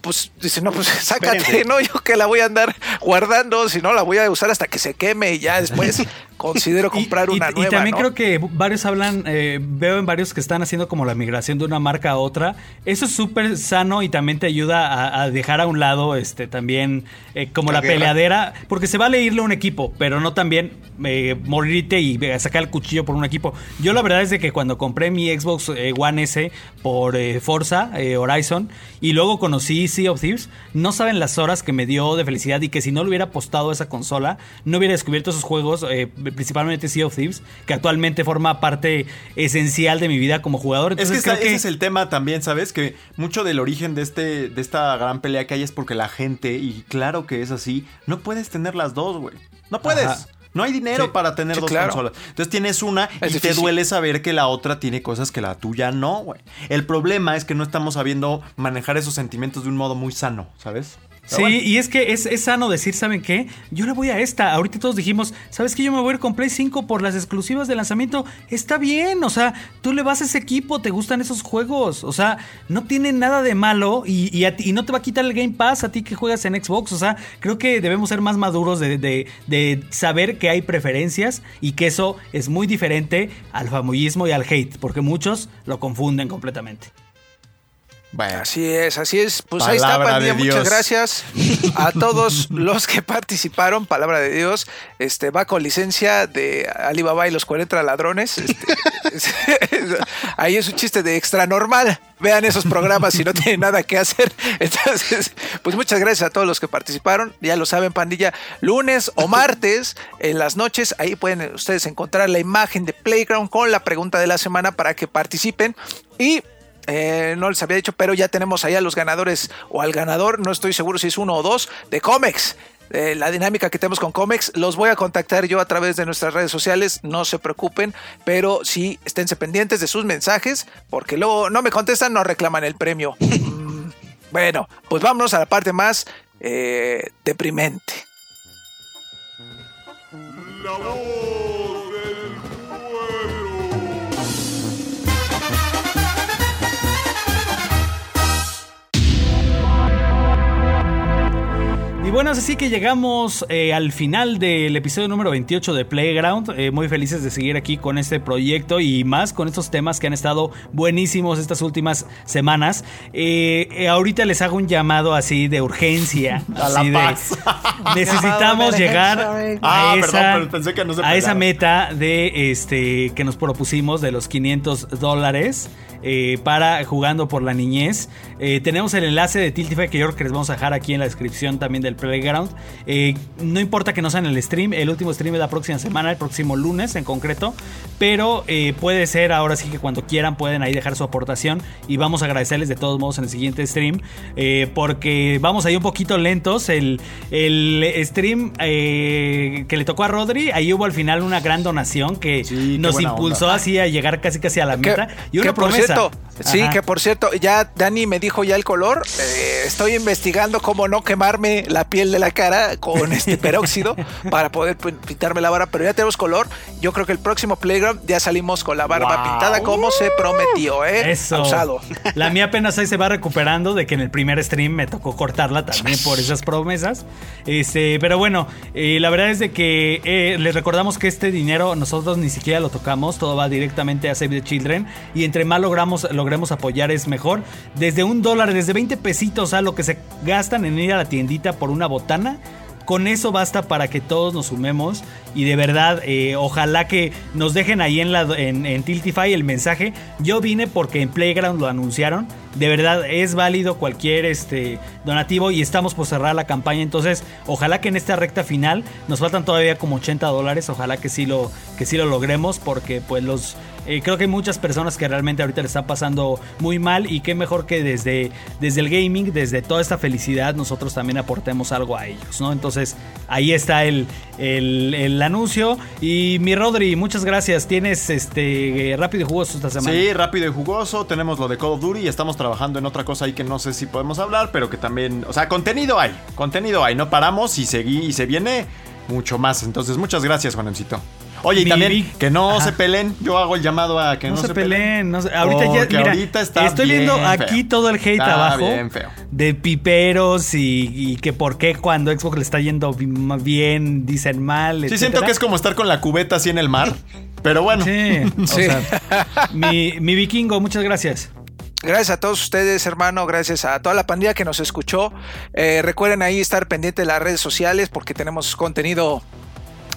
pues dicen, no, pues sácate, Espérense. ¿no? Yo que la voy a andar guardando, si no la voy a usar hasta que se queme y ya después considero comprar y, una y nueva. también ¿no? creo que varios hablan, eh, veo en varios que están haciendo como la migración de una marca a otra. Eso es súper sano y también te ayuda a, a dejar a un lado este también eh, como La peleadera, porque se vale irle a un equipo, pero no también eh, morirte y eh, sacar el cuchillo por un equipo. Yo la verdad es de que cuando compré mi Xbox One S por Forza Horizon y luego conocí Sea of Thieves, no saben las horas que me dio de felicidad y que si no le hubiera apostado a esa consola, no hubiera descubierto esos juegos, principalmente Sea of Thieves, que actualmente forma parte esencial de mi vida como jugador. Es que, Entonces creo que ese es el tema también, ¿sabes? Que mucho del origen de, este, de esta gran pelea que hay es porque la gente, y claro que es así, no puedes tener las dos, güey. No puedes. Ajá. No hay dinero Sí. para tener Sí, dos claro. consolas. Entonces tienes una y te duele saber que la otra tiene cosas que la tuya no, güey. El problema es que no estamos sabiendo manejar esos sentimientos de un modo muy sano, ¿sabes? Sí, y es que es, es sano decir, ¿saben qué? Yo le voy a esta. Ahorita todos dijimos, ¿sabes qué? Yo me voy a ir con Play 5 por las exclusivas de lanzamiento. Está bien, o sea, tú le vas a ese equipo, te gustan esos juegos. O sea, no tiene nada de malo y, y no te va a quitar el Game Pass a ti que juegas en Xbox. O sea, creo que debemos ser más maduros de, de- de saber que hay preferencias y que eso es muy diferente al famullismo y al hate, porque muchos lo confunden completamente. Bueno. Así es, así es. Pues ahí está, pandilla. Muchas gracias a todos los que participaron. Palabra de Dios. Este va con licencia de Alibaba y los 40 ladrones. Este, ahí es un chiste de extra normal. Vean esos programas si no tienen nada que hacer. Entonces, pues muchas gracias a todos los que participaron. Ya lo saben, pandilla. Lunes o martes en las noches, ahí pueden ustedes encontrar la imagen de Playground con la pregunta de la semana para que participen. Y eh, no les había dicho, pero ya tenemos allá los ganadores o al ganador, no estoy seguro si es uno o dos, de Comex. Eh, la dinámica que tenemos con Comex, los voy a contactar yo a través de nuestras redes sociales, no se preocupen, pero sí esténse pendientes de sus mensajes, porque luego no me contestan, no reclaman el premio. Mm, bueno, pues vámonos a la parte más eh, deprimente. Y bueno, así que llegamos eh, al final del episodio número 28 de Playground. Eh, muy felices de seguir aquí con este proyecto y más con estos temas que han estado buenísimos estas últimas semanas. Eh, eh, ahorita les hago un llamado así de urgencia. A la de- paz. necesitamos llegar a, Ah, esa, perdón, pero pensé que no se a esa meta de este que nos propusimos de los 500 dólares. Eh, para jugando por la niñez. Eh, tenemos el enlace de Tiltify que yo creo que les vamos a dejar aquí en la descripción también del Playground. Eh, no importa que no sea en el stream, el último stream es la próxima semana, el próximo lunes en concreto, pero puede ser ahora sí que cuando quieran pueden ahí dejar su aportación y vamos a agradecerles de todos modos en el siguiente stream porque vamos ahí un poquito lentos. El, el stream que le tocó a Rodri, ahí hubo al final una gran donación que Sí, nos impulsó onda. así a llegar casi casi a la meta y una promesa. Cierto, sí, Ajá. que por cierto, ya Dani me dijo ya el color. eh, estoy investigando cómo no quemarme la piel de la cara con este peróxido para poder pin- pintarme la barba, pero ya tenemos color. Yo creo que el próximo Playground ya salimos con la barba Wow. pintada como se prometió, ¿eh? Eso. Abusado. La mía apenas ahí se va recuperando de que en el primer stream me tocó cortarla también por esas promesas. Este, pero bueno, eh, la verdad es de que eh, les recordamos que este dinero nosotros ni siquiera lo tocamos, todo va directamente a Save the Children y entre más logramos logremos apoyar es mejor. Desde un dólar, desde 20 pesitos a lo que se gastan en ir a la tiendita por una botana. Con eso basta para que todos nos sumemos y de verdad, eh, ojalá que nos dejen ahí en, la, en, en Tiltify el mensaje. Yo vine porque en Playground lo anunciaron. De verdad, es válido cualquier este, donativo y estamos por cerrar la campaña. Entonces, ojalá que en esta recta final nos faltan todavía como 80 dólares. Ojalá que sí lo, que sí lo logremos porque pues los... eh, creo que hay muchas personas que realmente ahorita le están pasando muy mal y qué mejor que desde, desde el gaming, desde toda esta felicidad, nosotros también aportemos algo a ellos, ¿no? Entonces ahí está el, el, el anuncio. Y mi Rodri, muchas gracias. Tienes este rápido y jugoso esta semana. Sí, rápido y jugoso. Tenemos lo de Call of Duty y estamos trabajando en otra cosa ahí que no sé si podemos hablar, pero que también, o sea, contenido hay, contenido hay. No paramos y seguí y se viene mucho más. Entonces, muchas gracias, Juanemcito. Oye, y Mi también Vic- que no Ajá. se peleen. Yo hago el llamado a que No, no, se, peleen, no se- ahorita ya, Porque mira, ahorita está estoy bien viendo feo. aquí todo el hate Está abajo bien feo. de piperos y, y que por qué cuando Xbox le está yendo bi- bien dicen mal. Sí, etcétera. siento que es como estar con la cubeta así en el mar. Pero bueno. Sí, o Sí. sea, mi, mi vikingo, muchas gracias. Gracias a todos ustedes, hermano. Gracias a toda la pandilla que nos escuchó. Eh, recuerden ahí estar pendiente de las redes sociales porque tenemos contenido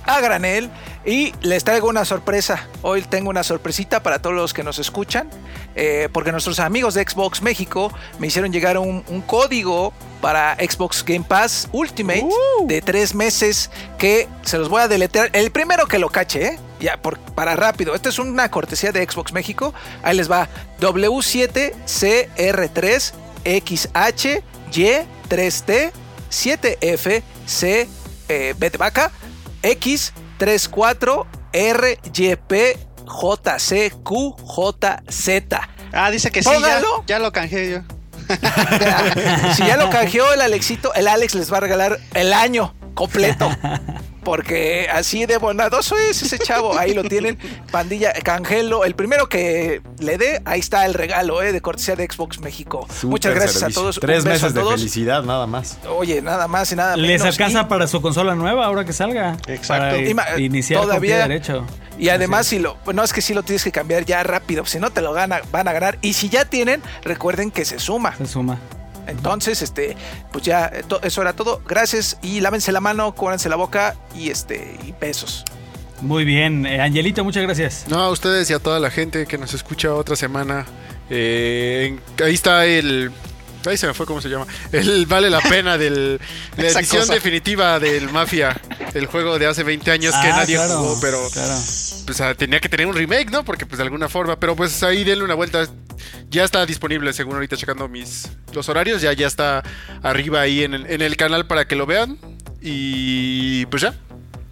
a granel. Y les traigo una sorpresa. Hoy tengo una sorpresita para todos los que nos escuchan. eh, porque nuestros amigos de Xbox México me hicieron llegar un, un código para Xbox Game Pass Ultimate de tres meses que se los voy a deletrear. El primero que lo cache, ¿eh? Ya, por- para rápido. Esta es una cortesía de Xbox México. Ahí les va. W7CR3XHY3T 7FC eh, B de vaca X34RYPJCQJZ. Ah, dice que sí, ya, ya lo canjeé yo. si ya lo canjeó el Alexito, el Alex les va a regalar el año completo. Porque así de bondadoso es ese chavo. Ahí lo tienen. Pandilla, canjelo. El primero que le dé, ahí está el regalo eh, de cortesía de Xbox México. Muchas gracias servicio. a todos. Tres meses a de todos. felicidad, nada más. Oye, nada más y nada Les menos. alcanza Y- para su consola nueva ahora que salga. Exacto. Para iniciar todavía- derecho. Y además, si lo, no es que si lo tienes que cambiar ya rápido, si no te lo gana, van a ganar. Y si ya tienen, recuerden que se suma. Se suma. Entonces, este, pues ya, eh, eso era todo. Gracias y lávense la mano, cóbranse la boca y este, y besos. Muy bien. Eh, Angelito, muchas gracias. No, a ustedes y a toda la gente que nos escucha otra semana. Eh, ahí está el. Ahí se me fue cómo se llama. El vale la pena del la edición cosa. definitiva del Mafia, el juego de hace 20 años que Ah, nadie claro, jugó, pero claro. pues ah, tenía que tener un remake, ¿no? Porque pues de alguna forma, pero pues ahí denle una vuelta. Ya está disponible, según ahorita checando mis los horarios, ya ya está arriba ahí en el, en el canal para que lo vean y pues ya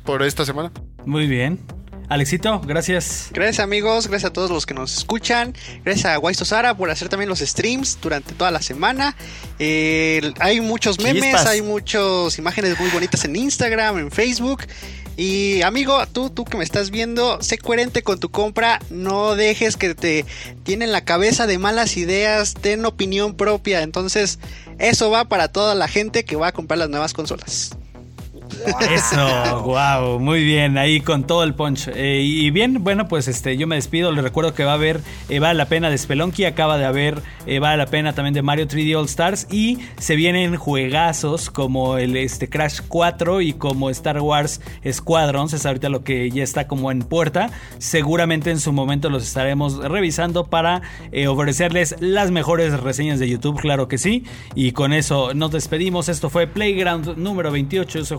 por esta semana. Muy bien. Alexito, gracias. Gracias amigos, gracias a todos los que nos escuchan. Gracias a Waisto Sara por hacer también los streams durante toda la semana. Eh, hay muchos memes, Chispas. hay muchas imágenes muy bonitas en Instagram, en Facebook. Y amigo, tú, tú que me estás viendo, sé coherente con tu compra. No dejes que te tienen la cabeza de malas ideas. Ten opinión propia. Entonces, eso va para toda la gente que va a comprar las nuevas consolas. Eso, wow, muy bien, ahí con todo el punch. Eh, y bien, bueno, pues este, yo me despido. Les recuerdo que va a haber, eh, vale la pena de Spelunky, acaba de haber, eh, vale la pena también de Mario 3D All Stars. Y se vienen juegazos como el este, Crash 4 y como Star Wars Squadrons. Es ahorita lo que ya está como en puerta. Seguramente en su momento los estaremos revisando para ofrecerles las mejores reseñas de YouTube, claro que sí. Y con eso nos despedimos. Esto fue Playground número 28. Yo soy